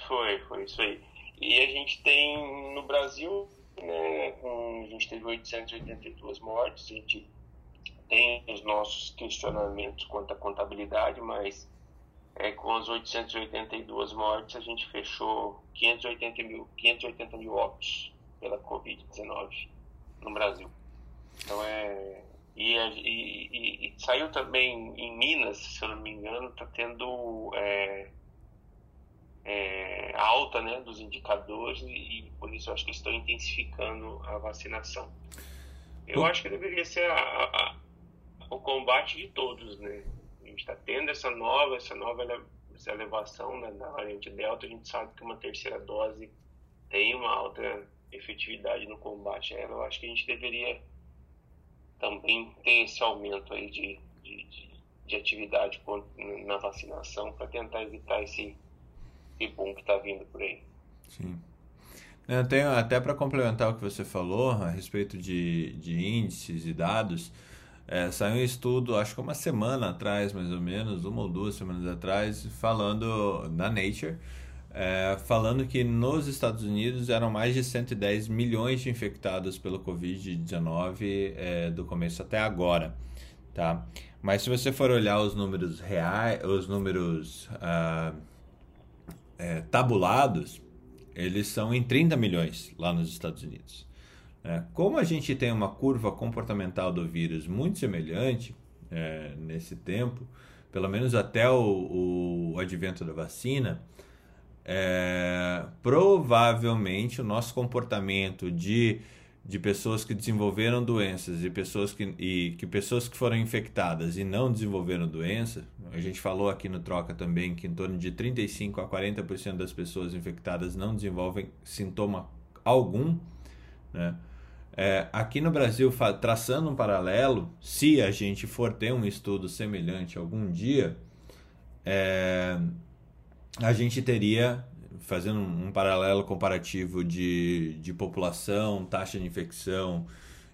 Foi, foi isso aí. E a gente tem no Brasil, né, com- a gente teve 882 mortes, a gente tem os nossos questionamentos quanto à contabilidade, mas é, com as 882 mortes a gente fechou 580 mil, 580 mil óbitos pela Covid-19 no Brasil. Então é. E, e- e- saiu também em Minas, se eu não me engano, está tendo. é, alta né, dos indicadores e, e por isso eu acho que estão intensificando a vacinação. Eu acho que deveria ser a, a, o combate de todos, né? A gente está tendo essa nova, essa nova essa elevação né, na variante Delta, a gente sabe que uma terceira dose tem uma alta efetividade no combate a ela. Eu acho que a gente deveria também ter esse aumento aí de, de, de, de atividade na vacinação para tentar evitar esse, esse boom que está vindo por aí. Sim. Eu tenho até para complementar o que você falou a respeito de, de índices e dados. É, saiu um estudo, acho que uma semana atrás, mais ou menos, uma ou duas semanas atrás, falando na Nature, é, falando que nos Estados Unidos eram mais de 110 milhões de infectados pelo Covid-19 é, do começo até agora, tá? Mas se você for olhar os números reais, os números ah, é, tabulados, eles são em 30 milhões lá nos Estados Unidos. É, como a gente tem uma curva comportamental do vírus muito semelhante é, nesse tempo, pelo menos até o, o advento da vacina, é, provavelmente o nosso comportamento de, de pessoas que desenvolveram doenças e pessoas que, e que pessoas que foram infectadas e não desenvolveram doença, a gente falou aqui no Troca também que em torno de 35 a 40% das pessoas infectadas não desenvolvem sintoma algum, né? É, aqui no Brasil, traçando um paralelo, se a gente for ter um estudo semelhante algum dia, é, a gente teria, fazendo um paralelo comparativo de, de população, taxa de infecção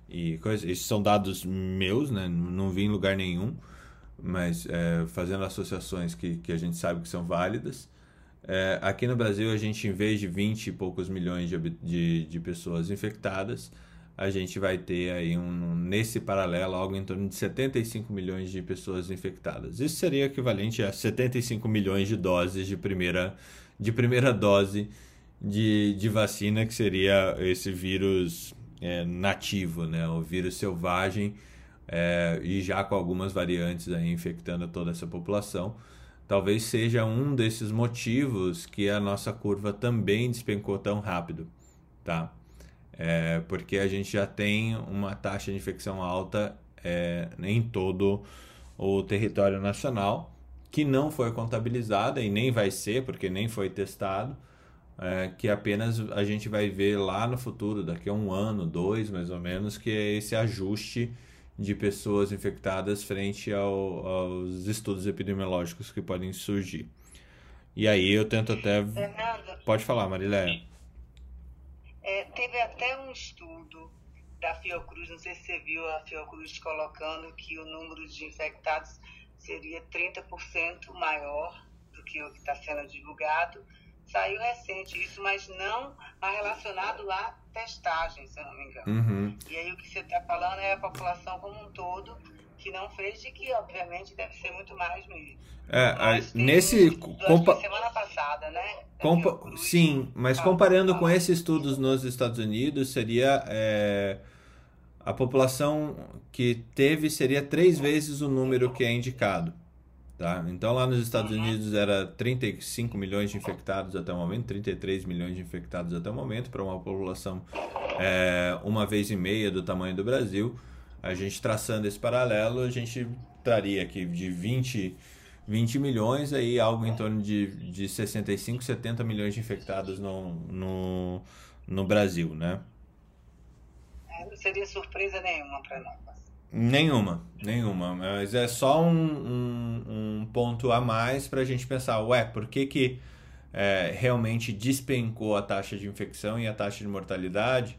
e coisas, esses são dados meus, né? não vi em lugar nenhum, mas é, fazendo associações que, que a gente sabe que são válidas. É, aqui no Brasil, a gente, em vez de 20 e poucos milhões de, de, de pessoas infectadas, a gente vai ter aí um, nesse paralelo algo em torno de 75 milhões de pessoas infectadas. Isso seria equivalente a 75 milhões de doses de primeira, de primeira dose de, de vacina, que seria esse vírus é, nativo, né? o vírus selvagem, é, e já com algumas variantes aí infectando toda essa população. Talvez seja um desses motivos que a nossa curva também despencou tão rápido, tá? É, porque a gente já tem uma taxa de infecção alta é, em todo o território nacional, que não foi contabilizada e nem vai ser, porque nem foi testado, é, que apenas a gente vai ver lá no futuro, daqui a um ano, dois mais ou menos, que é esse ajuste de pessoas infectadas frente ao, aos estudos epidemiológicos que podem surgir. E aí eu tento até. Fernando, Pode falar, Mariléia. É, teve até um estudo da Fiocruz, não sei se você viu a Fiocruz colocando que o número de infectados seria 30% maior do que o que está sendo divulgado. Saiu recente isso, mas não relacionado à testagem, se eu não me engano. Uhum. E aí o que você está falando é a população como um todo que não fez e que obviamente deve ser muito mais mesmo. É, mas nesse compa... semana passada, né? Compa... Sim, mas comparando com esses estudos nos Estados Unidos, seria é, a população que teve seria três vezes o número que é indicado. Tá? Então lá nos Estados uhum. Unidos era 35 milhões de infectados até o momento, 33 milhões de infectados até o momento, para uma população é, uma vez e meia do tamanho do Brasil a gente traçando esse paralelo, a gente traria aqui de 20, 20 milhões, aí algo em torno de, de 65, 70 milhões de infectados no, no, no Brasil, né? É, não seria surpresa nenhuma para nós. Nenhuma, nenhuma. Mas é só um, um, um ponto a mais para a gente pensar, ué, por que que é, realmente despencou a taxa de infecção e a taxa de mortalidade?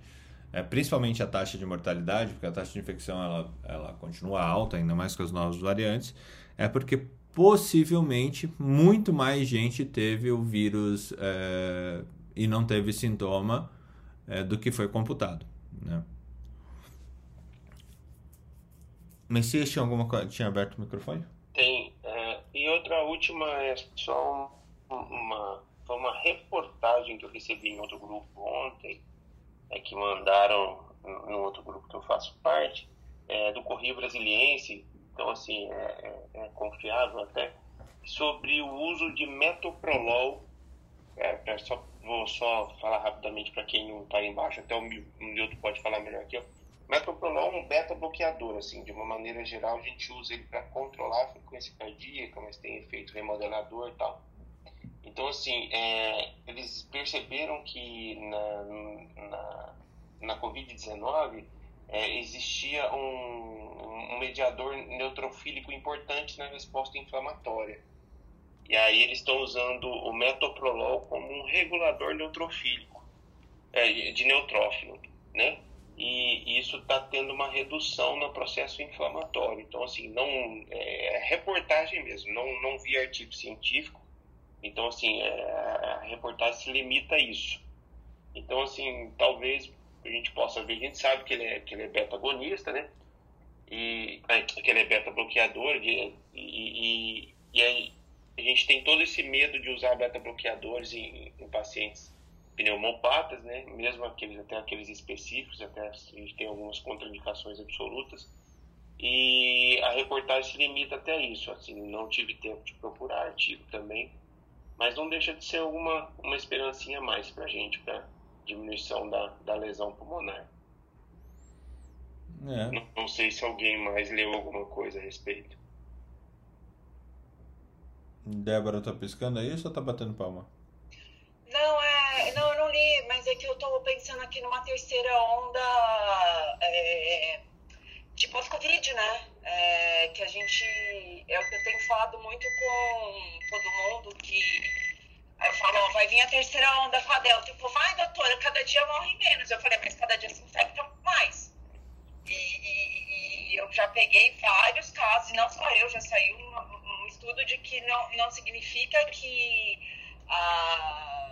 É, principalmente a taxa de mortalidade, porque a taxa de infecção ela, ela continua alta, ainda mais com as novas variantes, é porque possivelmente muito mais gente teve o vírus é, e não teve sintoma é, do que foi computado. Né? Messias, tinha alguma coisa? Tinha aberto o microfone? Tem. Uh, e outra última é só uma, uma reportagem que eu recebi em outro grupo ontem é, que mandaram no outro grupo que eu faço parte, é, do Correio Brasiliense, então assim, é, é, é confiável até, sobre o uso de metoprolol é, só, vou só falar rapidamente para quem não está embaixo, até o Milton pode falar melhor aqui. Ó. Metoprolol é um beta-bloqueador, assim, de uma maneira geral, a gente usa ele para controlar a frequência cardíaca, mas tem efeito remodelador e tal. Então, assim, é, eles perceberam que na, na, na Covid-19 é, existia um, um mediador neutrofílico importante na resposta inflamatória. E aí eles estão usando o metoprolol como um regulador neutrofílico, é, de neutrófilo, né? E isso está tendo uma redução no processo inflamatório. Então, assim, não é, é reportagem mesmo, não, não vi artigo científico. Então, assim, é, a reportagem se limita a isso. Então, assim, talvez a gente possa ver, a gente sabe que ele é, que ele é beta-agonista, né? E é, que ele é beta-bloqueador, e, e, e, aí a gente tem todo esse medo de usar beta-bloqueadores em, em, pacientes pneumopatas, né? Mesmo aqueles, até aqueles específicos, até a gente tem algumas contraindicações absolutas. E a reportagem se limita até isso, assim, não tive tempo de procurar artigo também, mas não deixa de ser uma, uma esperancinha a mais para a gente, para diminuição da, da lesão pulmonar. É. Não, não sei se alguém mais leu alguma coisa a respeito. Débora tá piscando aí ou só tá batendo palma? Não, é. Não, eu não li, mas é que eu tô pensando aqui numa terceira onda é, de pós-Covid, né? É, que a gente. Que eu tenho falado muito com todo mundo, que Aí eu falo, vai vir a terceira onda com a Delta. Tipo, vai, doutora, cada dia morre menos. Eu falei, mas cada dia se infecta mais. E, e, e eu já peguei vários casos, e não só eu, já saiu um, um estudo de que não, não significa que a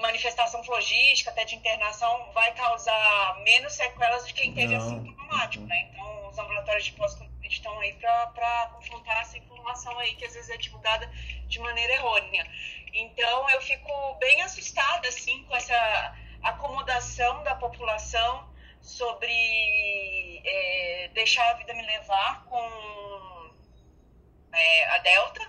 manifestação flogística, até de internação, vai causar menos sequelas de quem teve assintomático, né? Então, os ambulatórios de pós-Covid estão aí para confrontar essa informação aí que às vezes é divulgada de maneira errônea. Então eu fico bem assustada assim com essa acomodação da população sobre é, deixar a vida me levar com é, a Delta,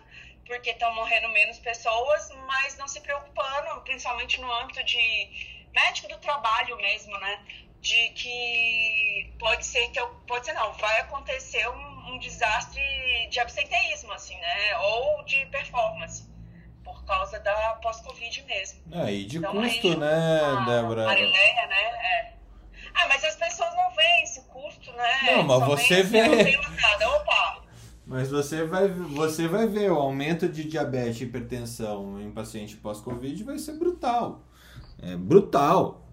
porque estão morrendo menos pessoas, mas não se preocupando, principalmente no âmbito de médico do trabalho mesmo, né? De que pode ser que eu, pode ser não, vai acontecer um, um desastre de absenteísmo, assim, né? Ou de performance causa da pós-Covid mesmo. É, e de então, custo, né, Débora? Marileia, né? É. Ah, mas as pessoas não veem esse custo, né? Não, mas você vê. Opa! Mas você vai, você vai ver o aumento de diabetes e hipertensão em paciente pós-Covid vai ser brutal. É brutal.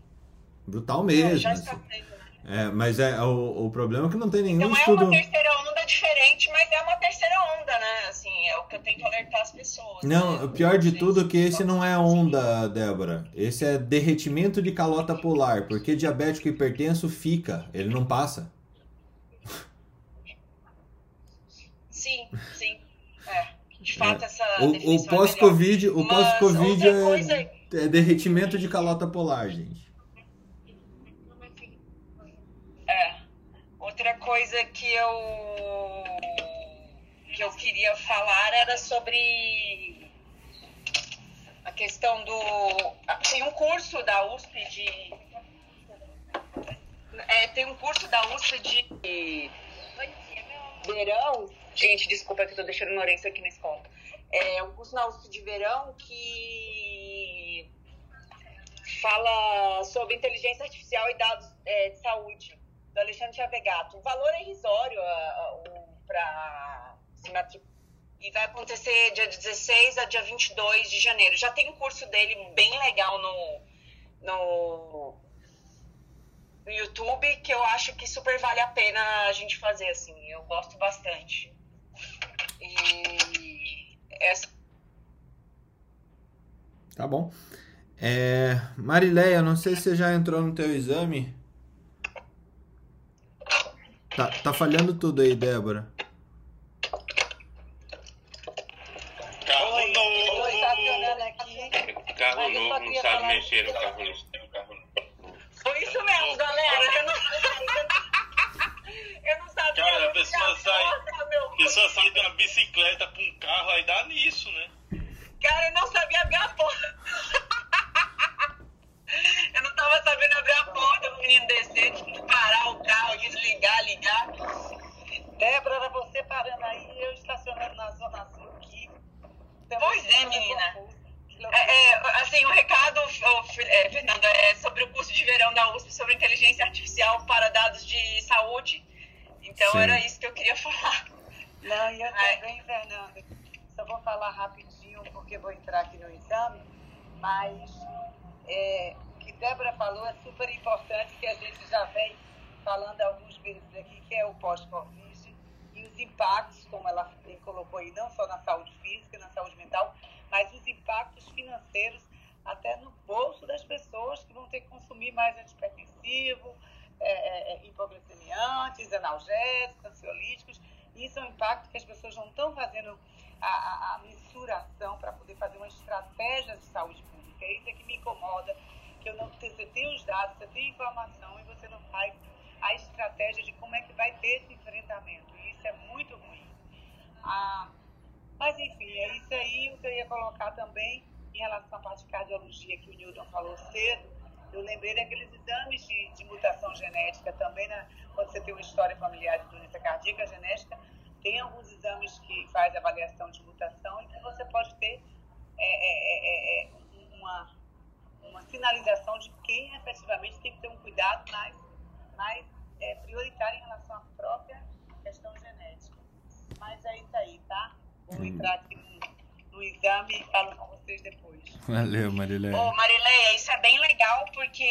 Brutal mesmo. Não, já está assim. né? É, mas é, o, o problema é que não tem nenhum não estudo... Não é uma terceira onda diferente, mas é uma terceira onda, né? Assim, é o que eu tento alertar as pessoas. Não, né? o pior de tudo é que esse não é onda, Débora. Esse é derretimento de calota polar, porque diabético hipertenso fica, ele não passa. Sim, sim. É. De fato, é. essa o, o pós-Covid, o pós-Covid é, coisa... é derretimento de calota polar, gente. É. Outra coisa que eu que eu queria falar era sobre a questão do. Tem um curso da USP de. É, tem um curso da USP de verão. Gente, desculpa que eu tô deixando Lourenço aqui na escola. É um curso na USP de verão que fala sobre inteligência artificial e dados é, de saúde, do Alexandre Chavegato. O valor é irrisório para se matricular. E vai acontecer dia 16 a dia 22 de janeiro. Já tem um curso dele bem legal no, no, no YouTube que eu acho que super vale a pena a gente fazer, assim. Eu gosto bastante. E essa... Tá bom. É, Marileia, não sei se você já entrou no teu exame. Tá, tá falhando tudo aí, Débora. carro novo, não sabe mexer no carro novo. Foi isso mesmo, galera. Eu não, eu não sabia. Cara, a pessoa sai, no meu. Só sai de uma bicicleta pra um carro, aí dá nisso, né? Cara, eu não sabia abrir a porta. eu não tava sabendo abrir a porta pro menino decente, parar o carro, desligar, ligar. Débora, era você parando aí eu estacionando na Zona azul aqui. Então, pois é, menina. É, é, assim, o um recado, é, Fernanda, é sobre o curso de verão da USP sobre inteligência artificial para dados de saúde. Então, Sim. era isso que eu queria falar. Não, e eu também, Fernando. Só vou falar rapidinho, porque vou entrar aqui no exame, mas é, o que Débora falou é super importante, que a gente já vem falando alguns meses aqui, que é o pós-Covid e os impactos, como ela colocou aí, não só na saúde física, na saúde mental, mas os impactos financeiros até no bolso das pessoas que vão ter que consumir mais antipertensivo, é, é, é hipoglicemiantes, analgésicos, ansiolíticos. Isso é um impacto que as pessoas não estão fazendo a, a, a mensuração para poder fazer uma estratégia de saúde pública. É isso é que me incomoda, que eu não, você tem os dados, você tem informação e você não faz a estratégia de como é que vai ter esse enfrentamento. E isso é muito ruim. Ah, mas, enfim, é isso aí. O que eu ia colocar também em relação à parte de cardiologia que o Newton falou cedo. Eu lembrei daqueles exames de, de mutação genética também, né? quando você tem uma história familiar de doença cardíaca genética, tem alguns exames que faz avaliação de mutação e que você pode ter é, é, é, é uma, uma sinalização de quem efetivamente tem que ter um cuidado mais, mais é, prioritário em relação à própria questão genética. Mas é isso aí, tá? Vou hum. entrar aqui no, no exame e falo com vocês depois. Valeu, Marileia. Ô, Marileia, isso é bem legal porque,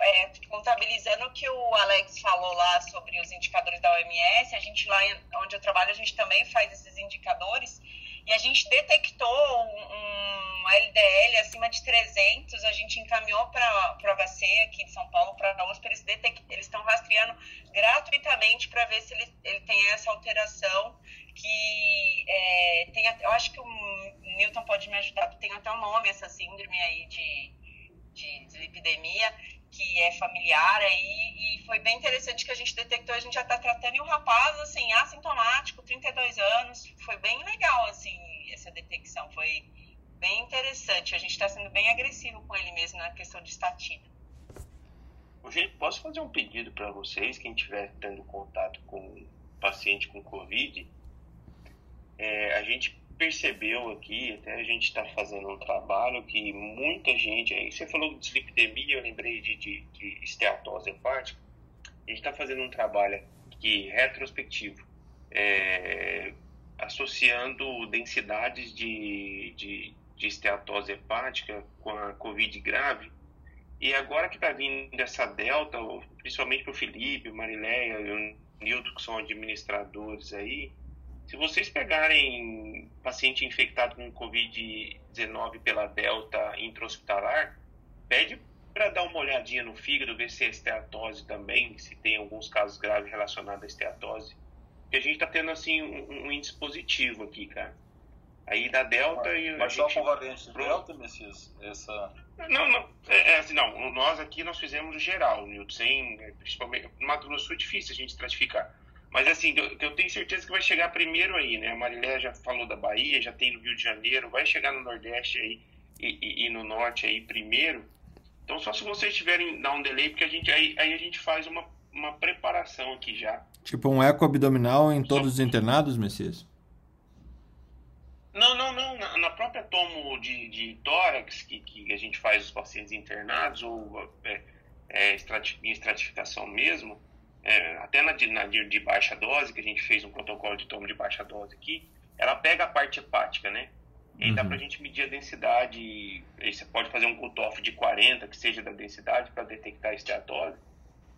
é, contabilizando o que o Alex falou lá sobre os indicadores da OMS, a gente lá onde eu trabalho, a gente também faz esses indicadores e a gente detectou um, um LDL acima de 300, a gente encaminhou para o HC aqui de São Paulo, para a USP, eles, eles estão rastreando gratuitamente para ver se ele, ele tem essa alteração que é, tem, eu acho que o Newton pode me ajudar, tem até um nome essa síndrome aí de, de, de epidemia, que é familiar aí, e foi bem interessante que a gente detectou, a gente já está tratando, e o rapaz, assim, assintomático, 32 anos, foi bem legal, assim, essa detecção, foi bem interessante, a gente está sendo bem agressivo com ele mesmo na questão de estatina. Gente, posso fazer um pedido para vocês, quem estiver tendo contato com paciente com Covid, é, a gente percebeu aqui, até a gente está fazendo um trabalho que muita gente, aí você falou de dislipidemia, eu lembrei de, de, de esteatose hepática, a gente está fazendo um trabalho aqui retrospectivo, é, associando densidades de, de, de esteatose hepática com a Covid grave, e agora que está vindo essa delta, principalmente para o Felipe, Marileia e o Nilton, que são administradores aí, se vocês pegarem paciente infectado com Covid-19 pela Delta intra-hospitalar, pede para dar uma olhadinha no fígado, ver se é esteatose também, se tem alguns casos graves relacionados à esteatose. Porque a gente está tendo, assim, um, um, índice positivo aqui, cara. Aí da Delta mas, e... Mas só com variante Delta, Messias? Essa... Não, não. É, é, assim, não. Nós aqui, nós fizemos o geral, Nilton, sem... Principalmente, no Mato Grosso é difícil a gente estratificar. Mas assim, eu, eu tenho certeza que vai chegar primeiro aí, né? A Marilé já falou da Bahia, já tem no Rio de Janeiro, vai chegar no Nordeste aí e, e, e no Norte aí primeiro. Então só se vocês tiverem dar um delay, porque a gente aí, aí a gente faz uma, uma preparação aqui já. Tipo um eco abdominal em todos só... os internados, Messias? Não, não, não. Na, na própria tomo de, de tórax que, que a gente faz os pacientes internados, ou é, é, em estratificação mesmo, é, até na, de, na de, de, baixa dose, que a gente fez um protocolo de tomo de baixa dose aqui, ela pega a parte hepática, né? E aí uhum. dá pra gente medir a densidade, aí você pode fazer um cutoff de 40, que seja da densidade, para detectar a esteatose.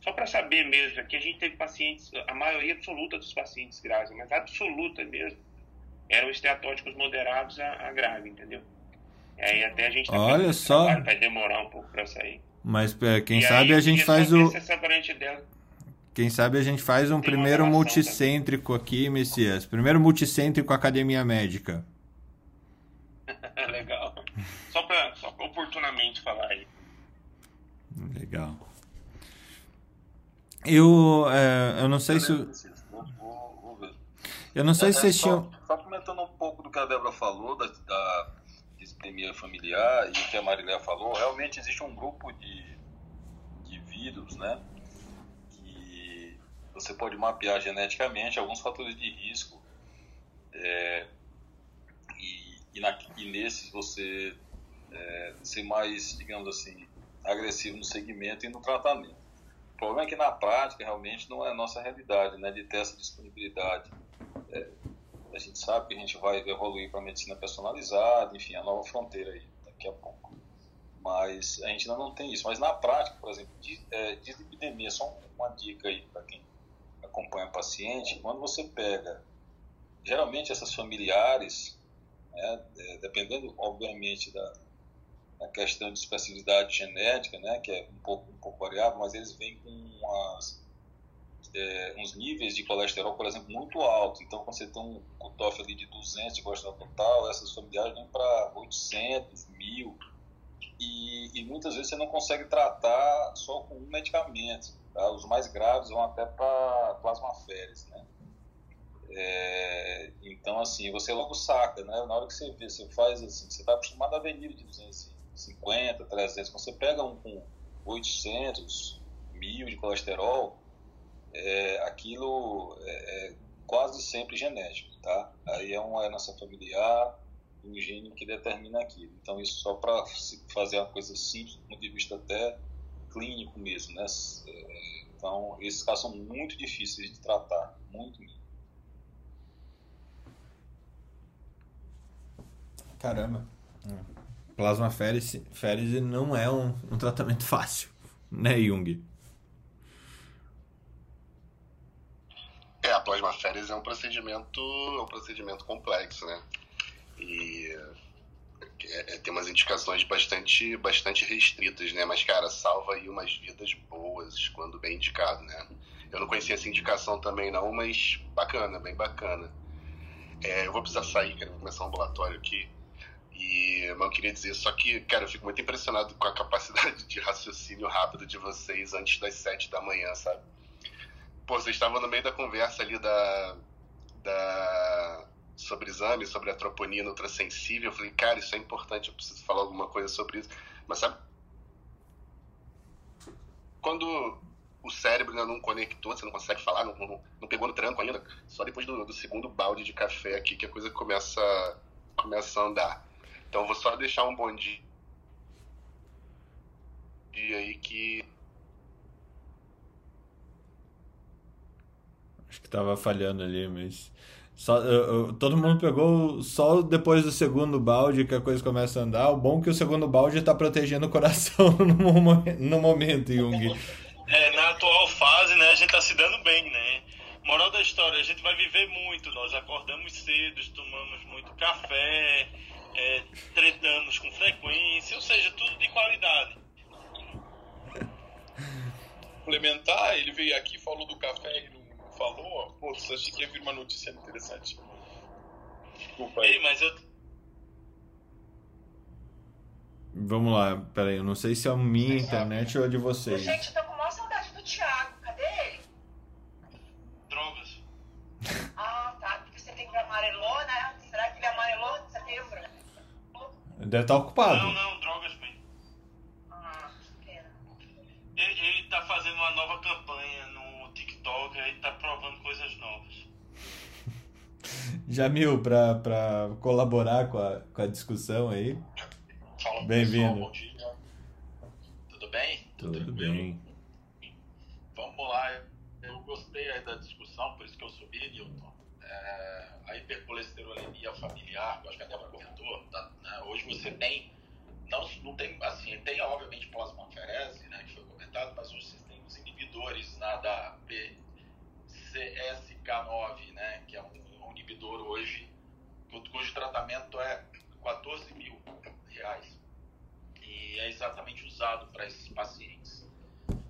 Só para saber mesmo, aqui a gente teve pacientes, a maioria absoluta dos pacientes graves, mas absoluta mesmo, eram esteatóticos moderados a, a grave, entendeu? E aí até a gente tá Olha só. Trabalho, vai demorar um pouco para sair. Mas é, quem e sabe aí, a gente faz o. Essa variante dela. Quem sabe a gente faz um primeiro multicêntrico aqui, Messias. Primeiro multicêntrico Academia Médica. Legal. Só para só pra oportunamente falar aí. Legal. Eu, é, eu não sei se. Eu não sei é, se vocês tinham. Só comentando um pouco do que a Débora falou, da, da epidemia familiar, e o que a Marilé falou, realmente existe um grupo de, de vírus, né? Você pode mapear geneticamente alguns fatores de risco é, e, e, na, e, nesses você é, ser mais, digamos assim, agressivo no segmento e no tratamento. O problema é que na prática realmente não é a nossa realidade, né, de ter essa disponibilidade. É, a gente sabe que a gente vai evoluir para a medicina personalizada, enfim, a nova fronteira aí, daqui a pouco. Mas a gente ainda não tem isso. Mas na prática, por exemplo, é, dislipidemia, só uma dica aí para quem acompanha paciente, quando você pega, geralmente essas familiares, né, é, dependendo, obviamente, da, da questão de especificidade genética, né, que é um pouco, um pouco variável, mas eles vêm com umas é, uns níveis de colesterol, por exemplo, muito altos. Então, quando você tem um cutoff ali de 200 de colesterol total, essas familiares vêm para 800, 1000. E, e, muitas vezes você não consegue tratar só com um medicamento. Tá? Os mais graves vão até para plasmaféres, né? É, então, assim, você logo saca, né? Na hora que você vê, você faz assim, você está acostumado a ver nível de 250, 300, quando você pega um com 800, 1000 de colesterol, é, aquilo é, é, quase sempre genético, tá? Aí é uma herança familiar, um gene que determina aquilo. Então, isso só para fazer uma coisa simples, do ponto de vista até clínico mesmo, né? Então, esses casos são muito difíceis de tratar, muito mesmo. Caramba. Plasma férese não é um, um tratamento fácil, né, Jung? É, a plasmaférese é um procedimento, é um procedimento complexo, né? E é, é, tem umas indicações bastante, bastante restritas, né? Mas, cara, salva aí umas vidas boas quando bem indicado, né? Eu não conhecia essa indicação também não, mas bacana, bem bacana. É, eu vou precisar sair, quero começar um ambulatório aqui. E mas eu queria dizer só que, cara, eu fico muito impressionado com a capacidade de raciocínio rápido de vocês antes das sete da manhã, sabe? Pô, vocês estavam no meio da conversa ali da, da sobre exame, sobre a troponina ultrassensível. Eu falei, cara, isso é importante, eu preciso falar alguma coisa sobre isso. Mas sabe, quando o cérebro ainda não conectou, você não consegue falar, não, não, não pegou no tranco ainda, só depois do, do, segundo balde de café aqui que a coisa começa, começa a andar. Então vou só deixar um bom dia aí que Acho que tava falhando ali, mas. Só, eu, eu, todo mundo pegou só depois do segundo balde que a coisa começa a andar. O bom é que o segundo balde está protegendo o coração no, no momento, Jung. É, na atual fase, né, a gente está se dando bem, né? Moral da história, a gente vai viver muito. Nós acordamos cedo, tomamos muito café, é, tretamos com frequência, ou seja, tudo de qualidade. Complementar, ele veio aqui falou do café e falou, pô, achei que ia vir uma notícia interessante. Desculpa aí. Ei, mas eu. Vamos lá, peraí, eu não sei se é a minha internet ou a de vocês. Gente, eu tô com maior saudade do Thiago, cadê ele? Drogas. Ah, tá, porque você tem que amarelou, né? Será que ele amarelou em setembro? Deve estar ocupado. Não, não, drogas, bem. Ah, que pena. Ele, ele tá fazendo uma nova campanha no TikTok, aí tá provando coisas novas. Jamil, para colaborar com a, com a discussão aí. Fala, Bem-vindo. Bom dia. Tudo bem? Tudo tranquilo? bem. Vamos lá. Eu gostei da discussão, por isso que eu subi, Newton. É, a hipercolesterolemia familiar, eu acho que até você comentou, tá, né? hoje você tem, não, não tem, assim, tem obviamente plasmaferese, né, que foi comentado, mas hoje você tem os inibidores né, da PCSK9, né, que é um inibidor hoje, cujo, tratamento é 14 mil reais. E é exatamente usado para esses pacientes.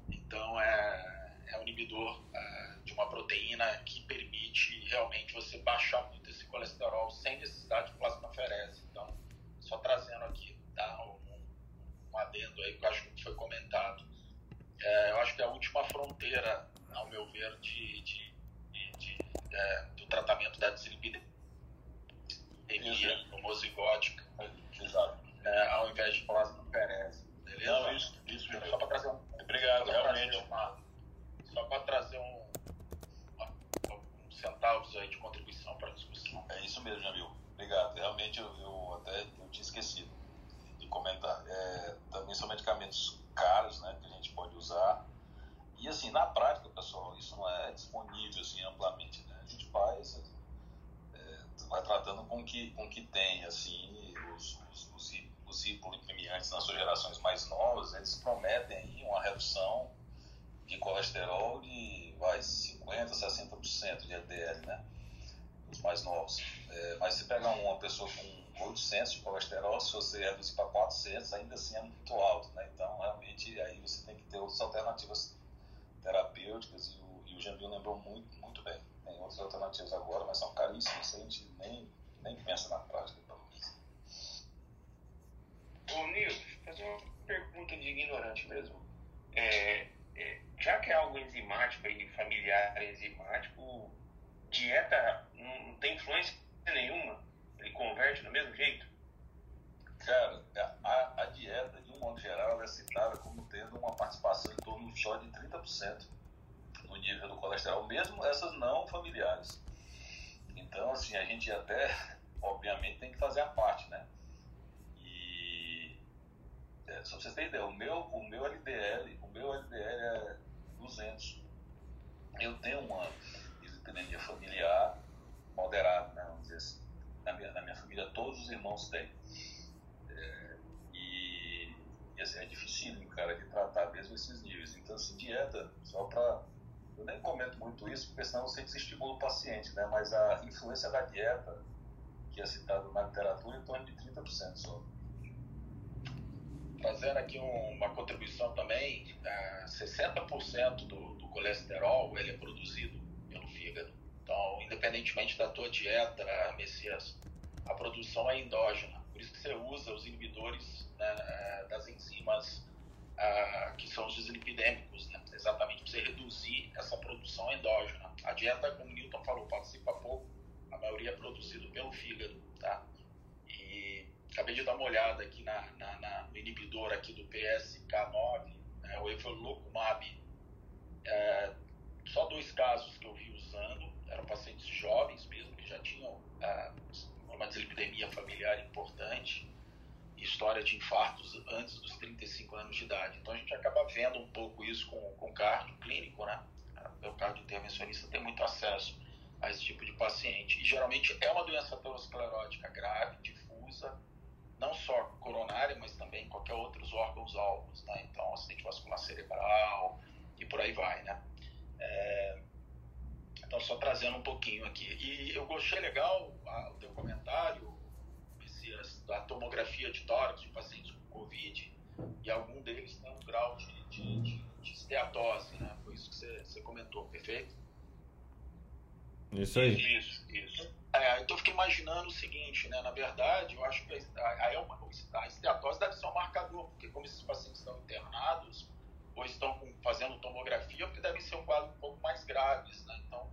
Então, é, é um inibidor é, de uma proteína que permite realmente você baixar muito esse colesterol sem necessidade de plasmaferese. Então, só trazendo aqui tá, um, um adendo aí que eu acho que foi comentado. É, eu acho que a última fronteira, ao meu ver, de, de, de, de é, tratamento da dislipidemia homozigótica, Exato. né, ao invés de plasmaferese. Beleza? Não, isso, isso Só mesmo. para trazer um Obrigado, só realmente. uma- só para trazer um, uma- alguns centavos aí de contribuição para a discussão. É isso mesmo, Jamil. Obrigado. Realmente eu, eu até eu tinha esquecido de comentar equipamentos caros, né, que a gente pode usar. E assim, na prática, pessoal, isso não é disponível assim amplamente, né? A gente faz, é, vai tratando com que com que tem assim os, os, os, os hipolipemiantes nas suas gerações mais novas, eles prometem aí uma redução de colesterol de vai 50, 60% de LDL, né? Os mais novos. É, mas se pegar uma pessoa com 800 de colesterol, se você reduzir para 400, ainda assim é muito alto, né? Então, realmente, aí você tem que ter outras alternativas terapêuticas e o, e o lembrou muito, muito bem. Tem outras alternativas agora, mas são caríssimas, a gente nem, nem pensa na prática. Ô, Nil, fazer uma pergunta de ignorante mesmo. É, é, já que é algo enzimático e familiar enzimático, dieta não, não tem influência nenhuma? Ele converte do mesmo jeito? Cara, a, a, dieta, de um modo geral, é citada como tendo uma participação só de 30% no nível do colesterol, mesmo essas não familiares. Então, assim, a gente até, obviamente, tem que fazer a parte, né? E, é, só pra vocês terem ideia, o meu, o meu LDL, o meu LDL é 200. Eu tenho uma dislipidemia familiar moderada, né, vamos dizer assim. Na minha, na minha família, todos os irmãos têm. Assim, é difícil, cara, de tratar mesmo esses níveis. Então, assim, dieta, só para eu nem comento muito isso, porque senão você desestimula o paciente, né? Mas a influência da dieta, que é citado na literatura, é em torno de 30% só. Trazendo aqui um, uma contribuição também, uh, 60% do, do colesterol ele é produzido pelo fígado. Então, independentemente da tua dieta, Messias, a produção é endógena. Por isso que você usa os inibidores né, das enzimas uh, que são os dislipidêmicos, né? exatamente para você reduzir essa produção endógena. A dieta, como o Newton falou, participa pouco, a maioria é produzido pelo fígado, tá? E acabei de dar uma olhada aqui na, na, na no inibidor aqui do PSK9, né, o Evolocumab, é, só dois casos que eu vi usando, eram pacientes jovens mesmo, que já tinham é, uma dislipidemia familiar importante, história de infartos antes dos 35 anos de idade. Então a gente acaba vendo um pouco isso com, com cardio clínico, né? O cardio intervencionista tem muito acesso a esse tipo de paciente. E geralmente é uma doença aterosclerótica grave, difusa, não só coronária, mas também qualquer outros órgãos alvos, né? Então acidente vascular cerebral e por aí vai, né? É... Então só trazendo um pouquinho aqui. E eu gostei legal a, o teu comentário, da tomografia de tórax de pacientes com Covid e algum deles tem um grau de, de, de, de esteatose, né? Foi isso que você, você comentou, perfeito? Isso aí. Isso, isso. É, então eu fiquei imaginando o seguinte, né? Na verdade, eu acho que a, a, a esteatose deve ser um marcador, porque como esses pacientes estão internados ou estão fazendo tomografia, porque devem ser um quadro um pouco mais graves, né? Então,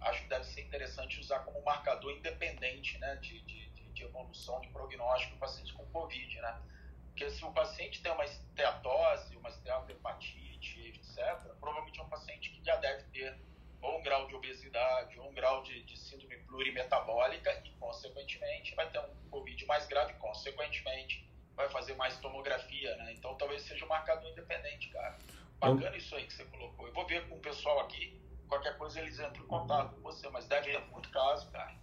acho que deve ser interessante usar como marcador independente, né? de, de de evolução de prognóstico em pacientes com Covid, né? Porque se o paciente tem uma esteatose, uma esteatohepatite, etc., provavelmente é um paciente que já deve ter ou um grau de obesidade, ou um grau de, de síndrome plurimetabólica e, consequentemente, vai ter um Covid mais grave, consequentemente, vai fazer mais tomografia, né? Então, talvez seja um marcador independente, cara. Bacana isso aí que você colocou. Eu vou ver com o pessoal aqui, qualquer coisa eles entram em contato com você, mas deve ter muito caso, cara.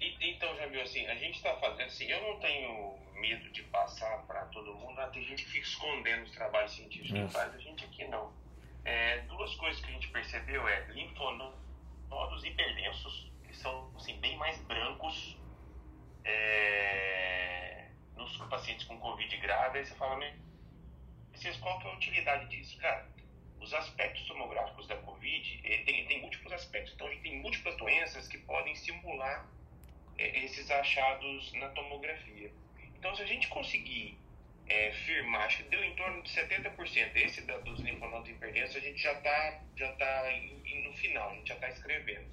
Então, Jamil, assim, a gente está fazendo assim, eu não tenho medo de passar para todo mundo, ah, tem gente que fica escondendo os trabalhos científicos que faz, a gente aqui não. É, duas coisas que a gente percebeu é linfonodos hiperdensos, que são assim, bem mais brancos é, nos pacientes com Covid grave, aí você fala, vocês qual que é a utilidade disso? Cara, os aspectos tomográficos da Covid tem, tem múltiplos aspectos. Então, a gente tem múltiplas doenças que podem simular é, esses achados na tomografia. Então, se a gente conseguir é, firmar, acho que deu em torno de 70%, esse da, dos linfonodos hiperdensos, a gente já está já tá no final, a gente já está escrevendo.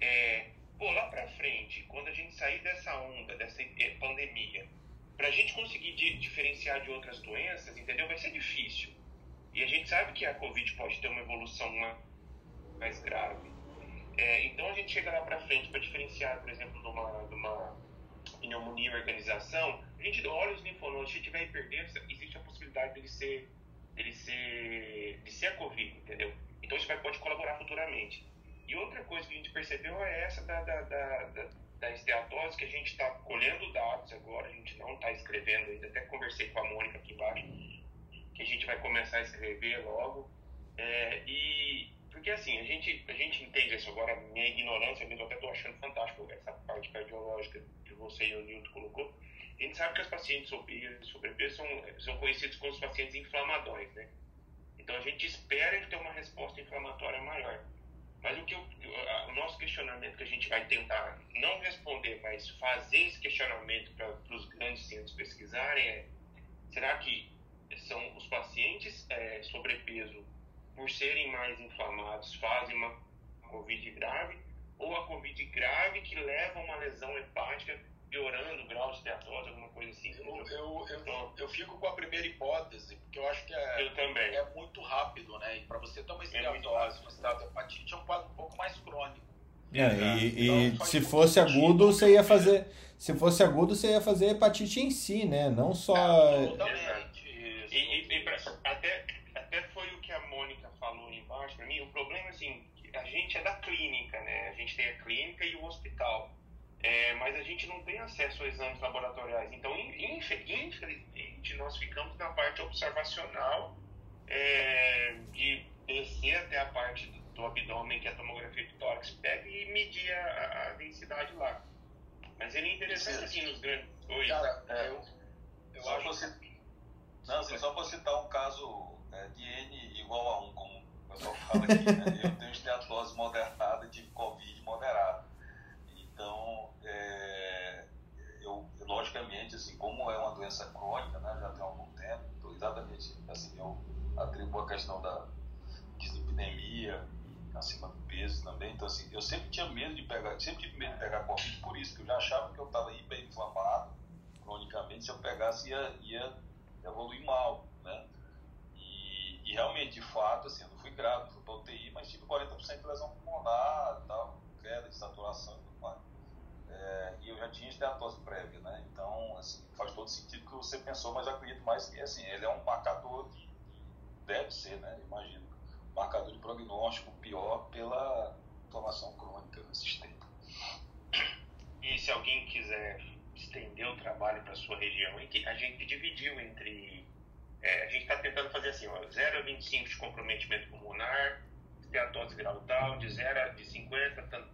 É, pô, lá para frente, quando a gente sair dessa onda, dessa pandemia, para a gente conseguir di diferenciar de outras doenças, entendeu? Vai ser difícil. E a gente sabe que a Covid pode ter uma evolução mais grave. É, então a gente chega lá para frente para diferenciar, por exemplo, de uma, de uma pneumonia organização, a gente olha os linfonodos, se tiver hiperdenso, existe a possibilidade dele ser, dele ser, de ser a Covid, entendeu? Então isso vai, pode colaborar futuramente. E outra coisa que a gente percebeu é essa da, da, da, da, da esteatose, que a gente está colhendo dados agora, a gente não está escrevendo ainda, até conversei com a Mônica aqui embaixo, que a gente vai começar a escrever logo. É, e porque assim, a gente, a gente entende isso agora, minha ignorância mesmo, eu até estou achando fantástico essa parte cardiológica que você e o Nilton colocou. A gente sabe que os pacientes sobrepeso são, são conhecidos como os pacientes inflamatórios, né? Então a gente espera ter uma resposta inflamatória maior. Mas o, que o, o nosso questionamento que a gente vai tentar não responder, mas fazer esse questionamento para os grandes centros pesquisarem é: será que são os pacientes é, sobrepeso, por serem mais inflamados, fazem uma Covid grave? Ou a Covid grave que leva a uma lesão hepática piorando o grau de esteatose, alguma coisa assim. Eu, eu, eu, eu, fico com a primeira hipótese, porque eu acho que é, eu também. é muito rápido, né? E para você ter uma esteatose, é um estado de hepatite, é um quadro um pouco mais crônico. É, e, e então, se fosse agudo, você ia fazer. Se fosse agudo, você ia fazer hepatite em si, né? Não só. É. E, e, e pra, até, até foi o que a Mônica falou embaixo para mim. O problema, assim, a gente é da clínica, né? A gente tem a clínica e o hospital é, mas a gente não tem acesso a exames laboratoriais. Então, infelizmente, nós ficamos na parte observacional é, de descer até a parte do, do, abdômen que a tomografia de tórax pega e medir a, a densidade lá. Mas ele é interessante assim nos grandes. Oi. Cara, é, eu, eu acho. Citar, não, assim, só para citar um caso é, de N igual a 1, como o pessoal fala aqui, né? eu tenho esteatose moderada de Covid moderada. Então, é, eu, logicamente, assim, como é uma doença crônica, né, já tem algum tempo, então, exatamente assim, eu atribuo a questão da dislipidemia acima do peso também. Então, assim, eu sempre tinha medo de pegar, sempre tive medo de pegar Covid por isso, que eu já achava que eu estava hiperinflamado cronicamente, se eu pegasse ia, ia evoluir mal, né? E, e, realmente, de fato, assim, eu não fui grave, fui para UTI, mas tive 40% de lesão pulmonar, tal, queda de saturação e tudo mais. É, e eu já tinha esteatose prévia, né? Então, assim, faz todo sentido que você pensou, mas acredito mais que, assim, ele é um marcador de, deve ser, né? Imagino, marcador de prognóstico pior pela inflamação crônica no sistema. E se alguém quiser estender o trabalho para sua região, a gente dividiu entre é, a gente está tentando fazer assim, ó, 0 a 25 de comprometimento pulmonar, esteatose viral tal, de 0 a de 50, tanto,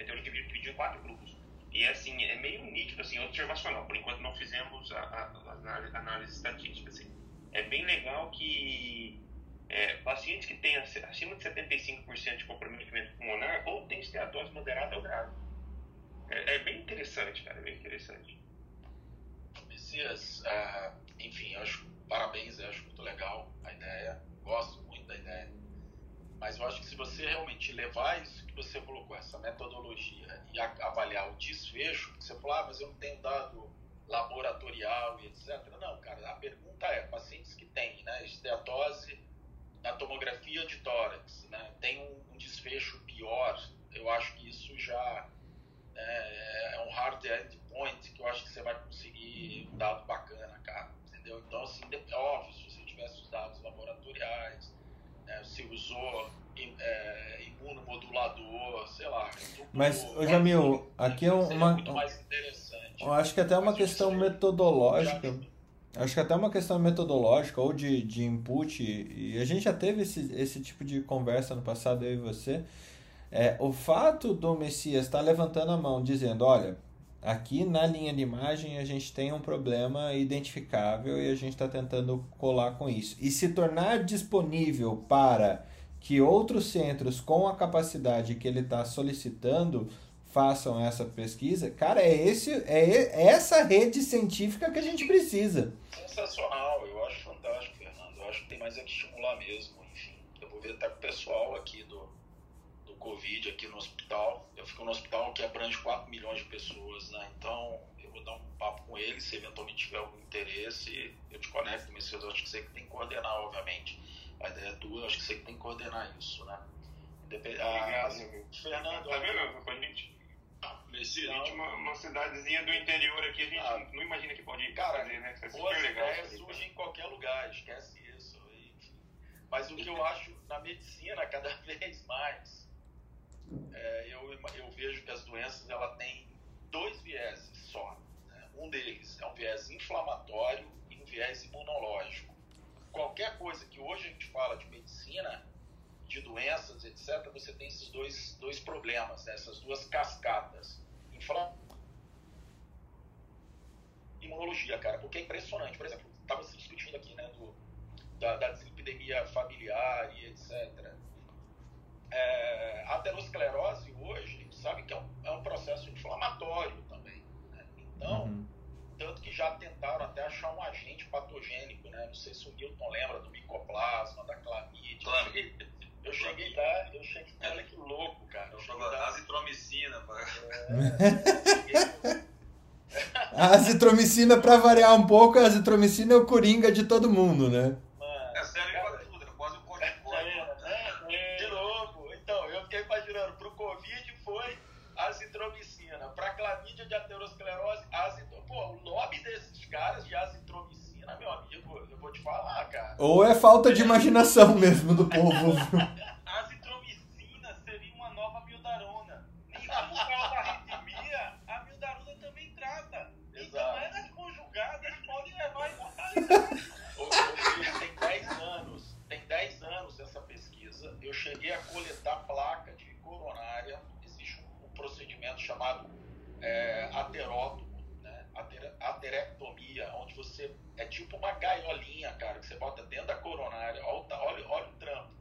então ele dividiu em quatro grupos. E assim, é meio nítido, assim, observacional. Por enquanto não fizemos a, a, a análise estatística. Assim. É bem legal que é, pacientes que têm acima de 75% de comprometimento pulmonar ou têm esteatose moderada ou grave. É, é, bem interessante, cara, é bem interessante. Messias, uh, enfim, acho, parabéns, acho muito legal a ideia, gosto muito da ideia. Mas eu acho que se você realmente levar isso que você colocou, essa metodologia, e avaliar o desfecho, você falou, ah, mas eu não tenho dado laboratorial e etc. Não, cara, a pergunta é, pacientes que têm né, esteatose na tomografia de tórax, né, tem um, um desfecho pior, eu acho que isso já é, é um hard endpoint que eu acho que você vai conseguir um dado bacana, cara, entendeu? Então, assim, óbvio, se você tivesse os dados laboratoriais, né, se usou é, imunomodulador, sei lá. Mas, ô Jamil, aqui é uma. Muito mais interessante. Eu acho que até uma questão metodológica. Acho que até uma questão metodológica ou de, de input, e a gente já teve esse, esse tipo de conversa no passado, eu e você. É, o fato do Messias estar tá levantando a mão dizendo: olha, aqui na linha de imagem a gente tem um problema identificável e a gente está tentando colar com isso. E se tornar disponível para que outros centros com a capacidade que ele está solicitando façam essa pesquisa, cara, é, esse, é essa rede científica que a gente precisa. Sensacional, eu acho fantástico, Fernando. Eu acho que tem mais é que estimular mesmo. Enfim, eu vou ver até com o pessoal aqui do Covid aqui no hospital. Eu fico no hospital que abrange 4 milhões de pessoas, né? Então, eu vou dar um papo com ele, se eventualmente tiver algum interesse, eu te conecto, mas eu acho que você que tem que coordenar, obviamente. A ideia é tua, eu acho que você que tem que coordenar isso, né? Obrigado, ah, Fernando. Tá vendo? Tá ah, a gente, Nesse a gente uma, uma, cidadezinha do interior aqui, a gente ah, não imagina que pode cara, fazer, né? Isso é super legal. Ideias surgem em qualquer lugar, esquece isso. Mas o que eu acho na medicina, cada vez mais, é, eu, eu vejo que as doenças ela têm dois vieses só. Né? Um deles é um viés inflamatório e um viés imunológico. Qualquer coisa que hoje a gente fala de medicina, de doenças, etc., você tem esses dois, dois problemas, né? essas duas cascatas. Inflamatório imunologia, cara, porque é impressionante. Por exemplo, estava se discutindo aqui, né, do, da, da deslipidemia familiar e etc. É, a aterosclerose hoje, a gente sabe que é um, é um processo inflamatório também. Né? Então, uhum. tanto que já tentaram até achar um agente patogênico, né? Não sei se o Newton lembra do micoplasma, da clamídia. Claro. Eu cheguei lá, eu cheguei, olha que louco, cara. Eu cheguei lá, azitromicina. Pra... É, cheguei, a azitromicina, para variar um pouco, a azitromicina é o coringa de todo mundo, né? Azitromicina. Pô, o nome desses caras de azitromicina, meu amigo, eu vou te falar, cara. Ou é falta de imaginação mesmo do povo. tem 10 anos, tem 10 anos essa pesquisa. Eu cheguei a coletar placa de coronária. Existe um, um procedimento chamado é, aterótomo? Ater, aterectomia, onde você é tipo uma gaiolinha, cara, que você bota dentro da coronária. Olha, olha, olha o trampo.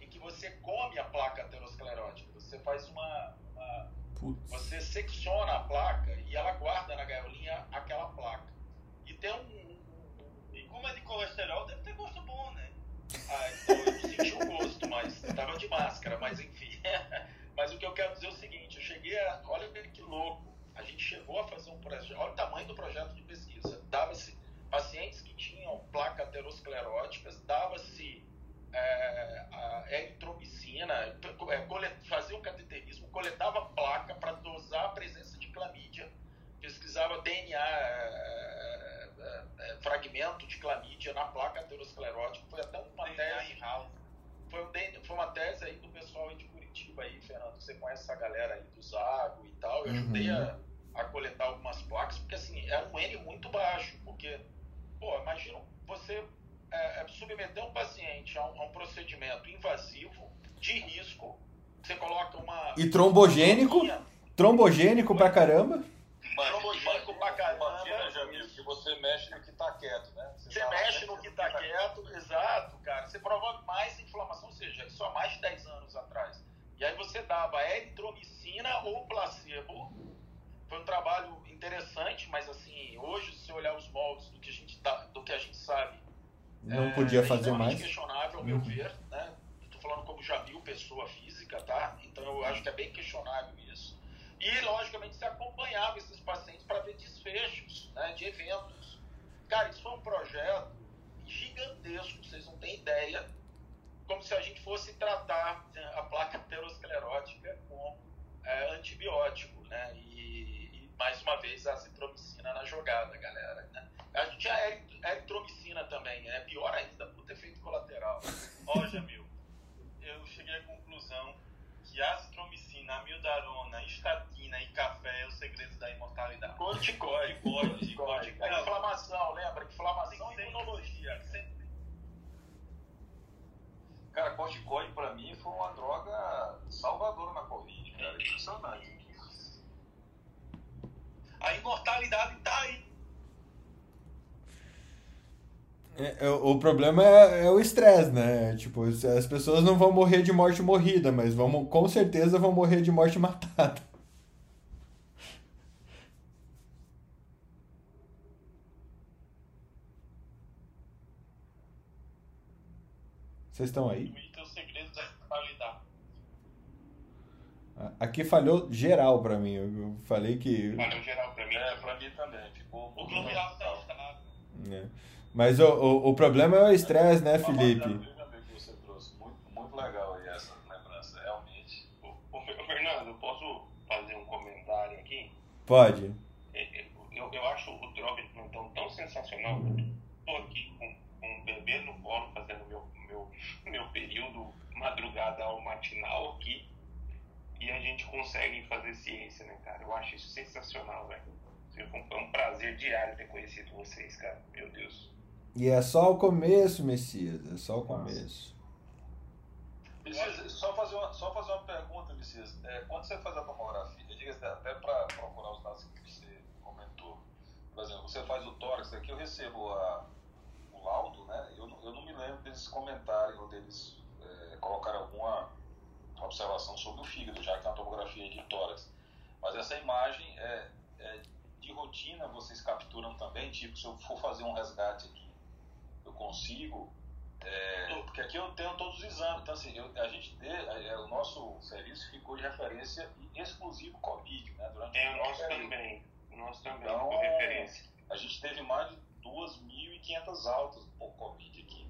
Em que você come a placa aterosclerótica. Você faz uma, uma você secciona a placa e ela guarda na gaiolinha aquela placa. E tem um como é de colesterol, deve ter gosto bom, né? Ah, então eu não senti o gosto, mas tava de máscara, mas enfim. mas o que eu quero dizer é o seguinte, eu cheguei a. Olha que louco. A gente chegou a fazer um projeto. Olha o tamanho do projeto de pesquisa. Dava-se pacientes que tinham placa ateroscleróticas, dava-se é, a eritromicina, é, fazia um cateterismo, coletava placa para dosar a presença de clamídia, pesquisava DNA. É, é, é, fragmento de clamídia na placa aterosclerótica. Foi até uma tese. Foi, um, foi uma tese aí do pessoal aí de Curitiba aí, Fernando. Você conhece essa galera aí do Zago e tal. Eu ajudei uhum. a, a coletar algumas placas, porque assim, era um N muito baixo. Porque, pô, imagina você é, é, submeter um paciente a um, a um, procedimento invasivo, de risco. Você coloca uma. E trombogênico? Trombogênico pra caramba? trombogênico pra caramba. Imagina, Jamil, que você mexe no que tá quieto, né? Você, você mexe no que tá quieto, exato, cara. Você provoca mais inflamação, ou seja, isso há mais de 10 anos atrás. E aí você dava eritromicina ou placebo. Foi um trabalho interessante, mas assim, hoje, se olhar os moldes do que a gente, tá, do que a gente sabe. Não é, podia fazer mais. É questionável, ao meu uhum. ver, né? Estou falando como Jamil, pessoa física, tá? Então eu acho que é bem questionável isso. E, logicamente, se acompanhava esses pacientes para ver desfechos né, de eventos. Cara, isso foi um projeto gigantesco, vocês não têm ideia, como se a gente fosse tratar né, a placa aterosclerótica com é, antibiótico, né? E, mais uma vez, a azitromicina na jogada, galera. Né? A gente tinha a eritromicina também, é né? pior ainda, por efeito colateral. Ó, Jamil, eu cheguei à conclusão que azitromicina, amiodarona, estatina e café é o segredo da imortalidade. Corticoide, corticoide. É inflamação, lembra? Inflamação e imunologia. Sempre. Cara, corticoide pra mim foi uma droga salvadora na Covid, cara. Impressionante. A imortalidade tá aí. É, é, o problema é, é o estresse, né? Tipo, as pessoas não vão morrer de morte morrida, mas vão, com certeza vão morrer de morte matada. Vocês estão aí? Aqui falhou geral pra mim. Eu falei que. Falhou geral pra mim. É, pra mim também. Ficou. O Globo tá instalado. É. Mas o, o, o problema é o estresse, né, Felipe? Você trouxe. Muito, muito legal aí essa lembrança, realmente. Ô, Fernando, eu posso fazer um comentário aqui? Pode. É, é, eu, eu acho o drop de plantão tão sensacional. Estou aqui com um bebê no colo, fazendo meu, meu, meu período madrugada ao matinal aqui. E a gente consegue fazer ciência, né, cara? Eu acho isso sensacional, velho. É um prazer diário ter conhecido vocês, cara. Meu Deus. E é só o começo, Messias. É só o começo. Messias, só fazer uma, só fazer uma pergunta, Messias. É, quando você faz a tomografia, eu digo até para procurar os dados que você comentou. Por exemplo, você faz o tórax, aqui eu recebo a, o laudo, né? Eu, eu não me lembro deles comentarem ou deles é, colocarem alguma observação sobre o fígado, já que é uma tomografia de tórax. Mas essa imagem é, é de rotina vocês capturam também, tipo, se eu for fazer um resgate aqui, eu consigo, é, porque aqui eu tenho todos os exames, então assim, eu, a gente dê, é, o nosso serviço ficou de referência exclusivo Covid, né? Durante é, o nosso também, o nosso também, então, referência. A gente teve mais de 2.500 altas por Covid aqui.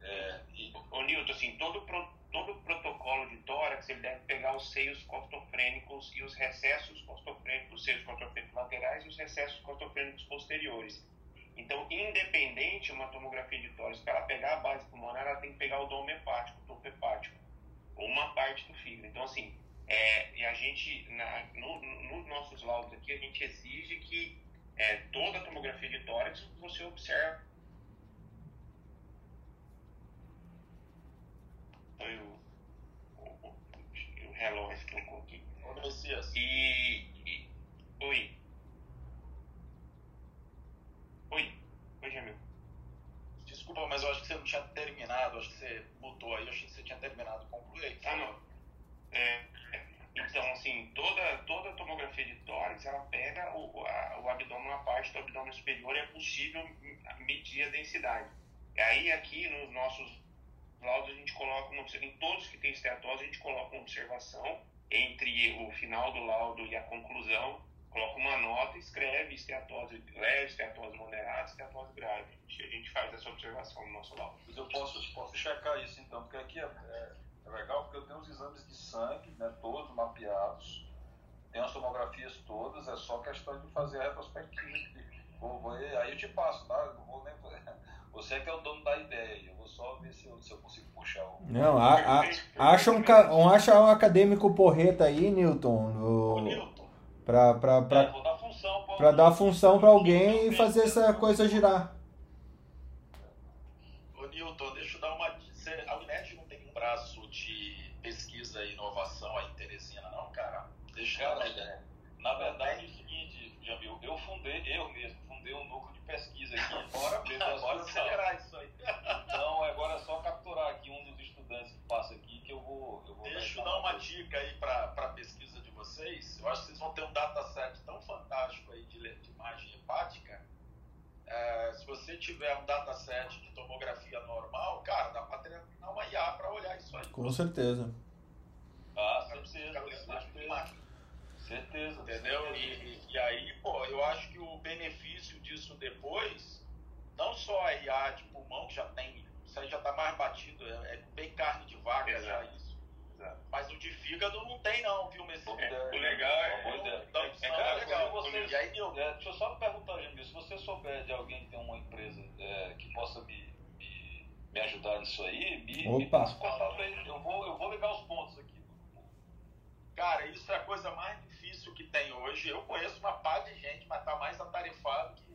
É, e... Ô Nilton, assim, todo todo o protocolo de tórax ele deve pegar os seios costofrênicos e os recessos costofrênicos, os seios costofrênicos laterais e os recessos costofrênicos posteriores. Então, independente uma tomografia de tórax, para ela pegar a base pulmonar, ela tem que pegar o dom hepático, o topo hepático, ou uma parte do fígado. Então, assim, é, e a gente, na, no, nos nossos laudos aqui, a gente exige que é, toda tomografia de tórax você observe foi o, o, o relógio que tocou aqui. Ô, Messias. E, e. Oi. Oi. Oi, Jamil. Desculpa, mas eu acho que você não tinha terminado. Acho que você mutou aí. Eu achei que você tinha terminado. Conclui aí. Ah, não. É, então, assim, toda, toda tomografia de tórax, ela pega o, a, o abdômen, uma parte do abdômen superior, é possível medir a densidade. E aí, aqui nos nossos laudos a gente coloca uma, em todos que têm esteatose a gente coloca uma observação entre o final do laudo e a conclusão, coloca uma nota escreve esteatose leve, esteatose moderada, esteatose grave. A gente faz essa observação no nosso laudo. Mas eu posso, posso checar isso então, porque aqui é, é, é legal porque eu tenho os exames de sangue, né, todos mapeados, tem as tomografias todas, é só questão de fazer a retrospectiva. Aí eu te passo, tá? Vou nem você é que é o dono da ideia. Se eu, consigo puxar o. Não, a, a, acha, um, um, acha um acadêmico porreta aí, Newton. No, o Newton. Pra, pra, pra, é, dar função pra, pra dar função pra alguém e fazer essa coisa girar. Ô Newton, deixa eu dar uma. A Unet não tem um braço de pesquisa e inovação aí em Teresina, não, cara? Deixa eu dar uma ideia. Na verdade, é o seguinte, Jamil, eu fundei, eu mesmo, fundei um núcleo de pesquisa aqui. Ver, bora acelerar isso aí. Então, agora é só capturar aqui um dos estudantes que passa aqui que eu vou. Eu vou Deixa eu dar uma dica aí para a pesquisa de vocês. Eu acho que vocês vão ter um dataset tão fantástico aí de, de imagem hepática. É, se você tiver um dataset de tomografia normal, cara, dá para treinar uma IA para olhar isso aí. Com certeza. Ah, certeza. certeza. Certeza. Entendeu? E, e aí, pô, eu acho que o benefício disso depois, não só a IA de pulmão, que já tem, isso aí já está mais batido, é, é, bem carne de vaca Exato. já isso. Exato. Mas o de fígado não tem não, viu, Messias? É, o legal é, é, é, então, é, é, legal. Você, e aí, eu, deixa eu só perguntar, Jamil, se você souber de alguém que tem uma empresa que possa me, me, me, ajudar nisso aí, me, Opa. me passa contato aí. Eu vou, eu vou ligar os pontos aqui. Cara, isso é a coisa mais difícil que tem hoje. Eu conheço uma par de gente, mas tá mais atarefado que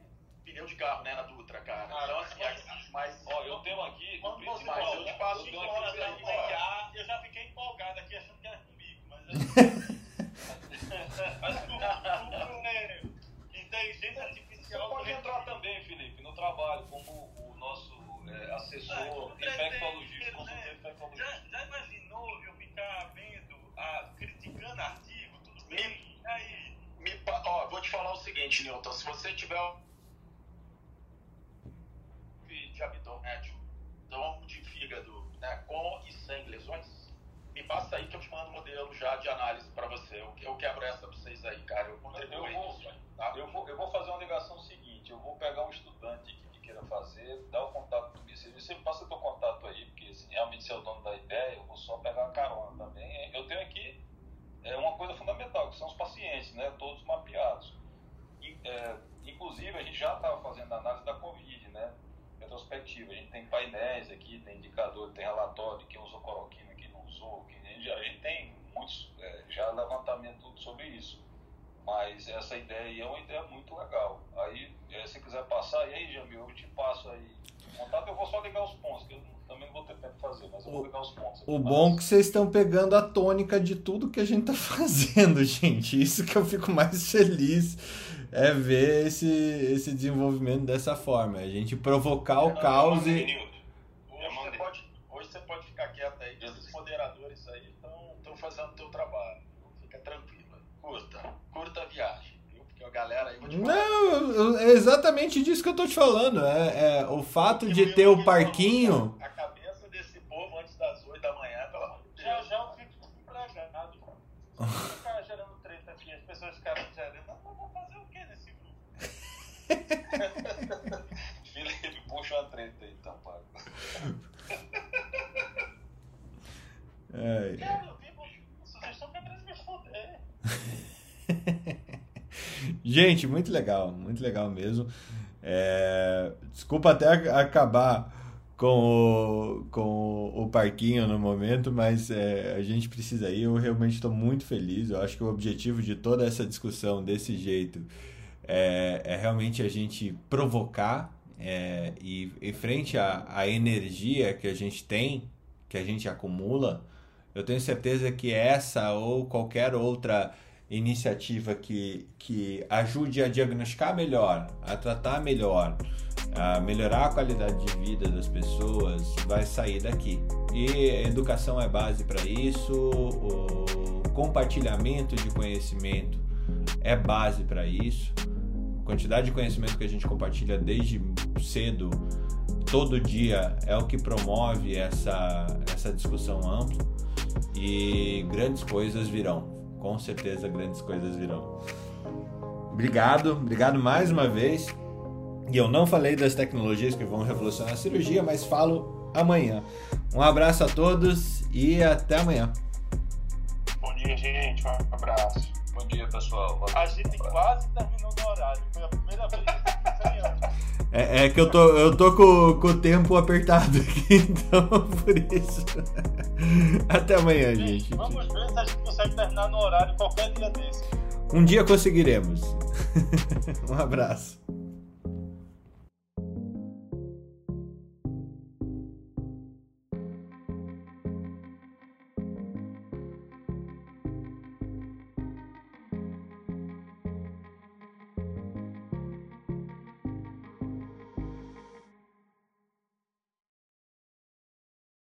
pneu de carro, né, na Dutra, cara. Ah, então, assim, mas, mas, ó, eu tenho aqui. Quando você mas eu te passo eu, horas aí, aí, eu já fiquei empolgado aqui achando que era comigo, mas. mas o né, inteligência artificial. Você pode entrar também, Felipe, no trabalho, como o nosso é, assessor, ah, infectologista, consultor infectologista. Já, já imaginou eu ficar vendo, ah, criticando artigo, tudo bem? aí, me, ó, vou te falar o seguinte, Newton. Se você tiver de abdômen, de fígado, né, com e sem lesões, me passa aí que eu te mando um modelo já de análise para você. Eu, eu quebro essa para vocês aí, cara. Eu contribuo eu vou, aí, tá? eu, vou, eu vou fazer uma ligação seguinte. Eu vou pegar um estudante que, que queira fazer, dar o contato do meu serviço. Você me passa teu contato aí, porque realmente você é o dono da ideia, eu vou só pegar a carona também. Eu tenho aqui é uma coisa fundamental, que são os pacientes, né, todos mapeados. E, é, inclusive, a gente já estava fazendo análise da Covid, né, retrospectiva. A gente tem painéis aqui, tem indicador, tem relatório de quem usou cloroquina, quem não usou, quem... a gente tem muitos é, já levantamento sobre isso. Mas essa ideia aí é uma ideia muito legal. Aí, é, se quiser passar, e aí, Jamil, eu te passo aí contato, eu vou só ligar os pontos, que eu também não vou ter tempo de fazer, mas eu vou ligar os pontos. O bom é que vocês estão pegando a tônica de tudo que a gente tá fazendo, gente. Isso que eu fico mais feliz é ver esse, esse desenvolvimento dessa forma. A gente provocar o caos e. Hoje você, pode, hoje você pode ficar quieto aí, que os moderadores aí estão fazendo o teu trabalho. Fica tranquilo. Curta, curta a viagem. Porque a galera aí Não, é exatamente disso que eu tô te falando. É, é o fato de ter o parquinho. A cabeça desse povo antes das 8 da manhã, pelo amor de Deus. Já já eu fico empregado. Ficar gerando treta aqui, as pessoas ficaram gerando. Mas vou fazer o que nesse grupo? Felipe, puxa uma treta aí, então, Pago. É. Cara, eu vivo. Vocês estão querendo me foder. Gente, muito legal, muito legal mesmo. É, desculpa até acabar com o, com o parquinho no momento, mas é, a gente precisa ir. Eu realmente estou muito feliz. Eu acho que o objetivo de toda essa discussão desse jeito é, é realmente a gente provocar é, e, e frente à energia que a gente tem, que a gente acumula, eu tenho certeza que essa ou qualquer outra iniciativa que, que ajude a diagnosticar melhor, a tratar melhor, a melhorar a qualidade de vida das pessoas, vai sair daqui. E a educação é base para isso, o compartilhamento de conhecimento é base para isso. Quantidade de conhecimento que a gente compartilha desde cedo, todo dia, é o que promove essa, essa discussão ampla e grandes coisas virão com certeza grandes coisas virão. Obrigado, obrigado mais uma vez. E eu não falei das tecnologias que vão revolucionar a cirurgia, mas falo amanhã. Um abraço a todos e até amanhã. Bom dia, gente. Um abraço. Bom dia, pessoal. A gente quase terminou no horário. Foi a primeira vez que eu é, é, que eu tô, eu tô com, com o tempo apertado aqui, então por isso. Até amanhã, gente. gente. Vamos ver se a gente consegue terminar no horário qualquer dia desse. Um dia conseguiremos. um abraço.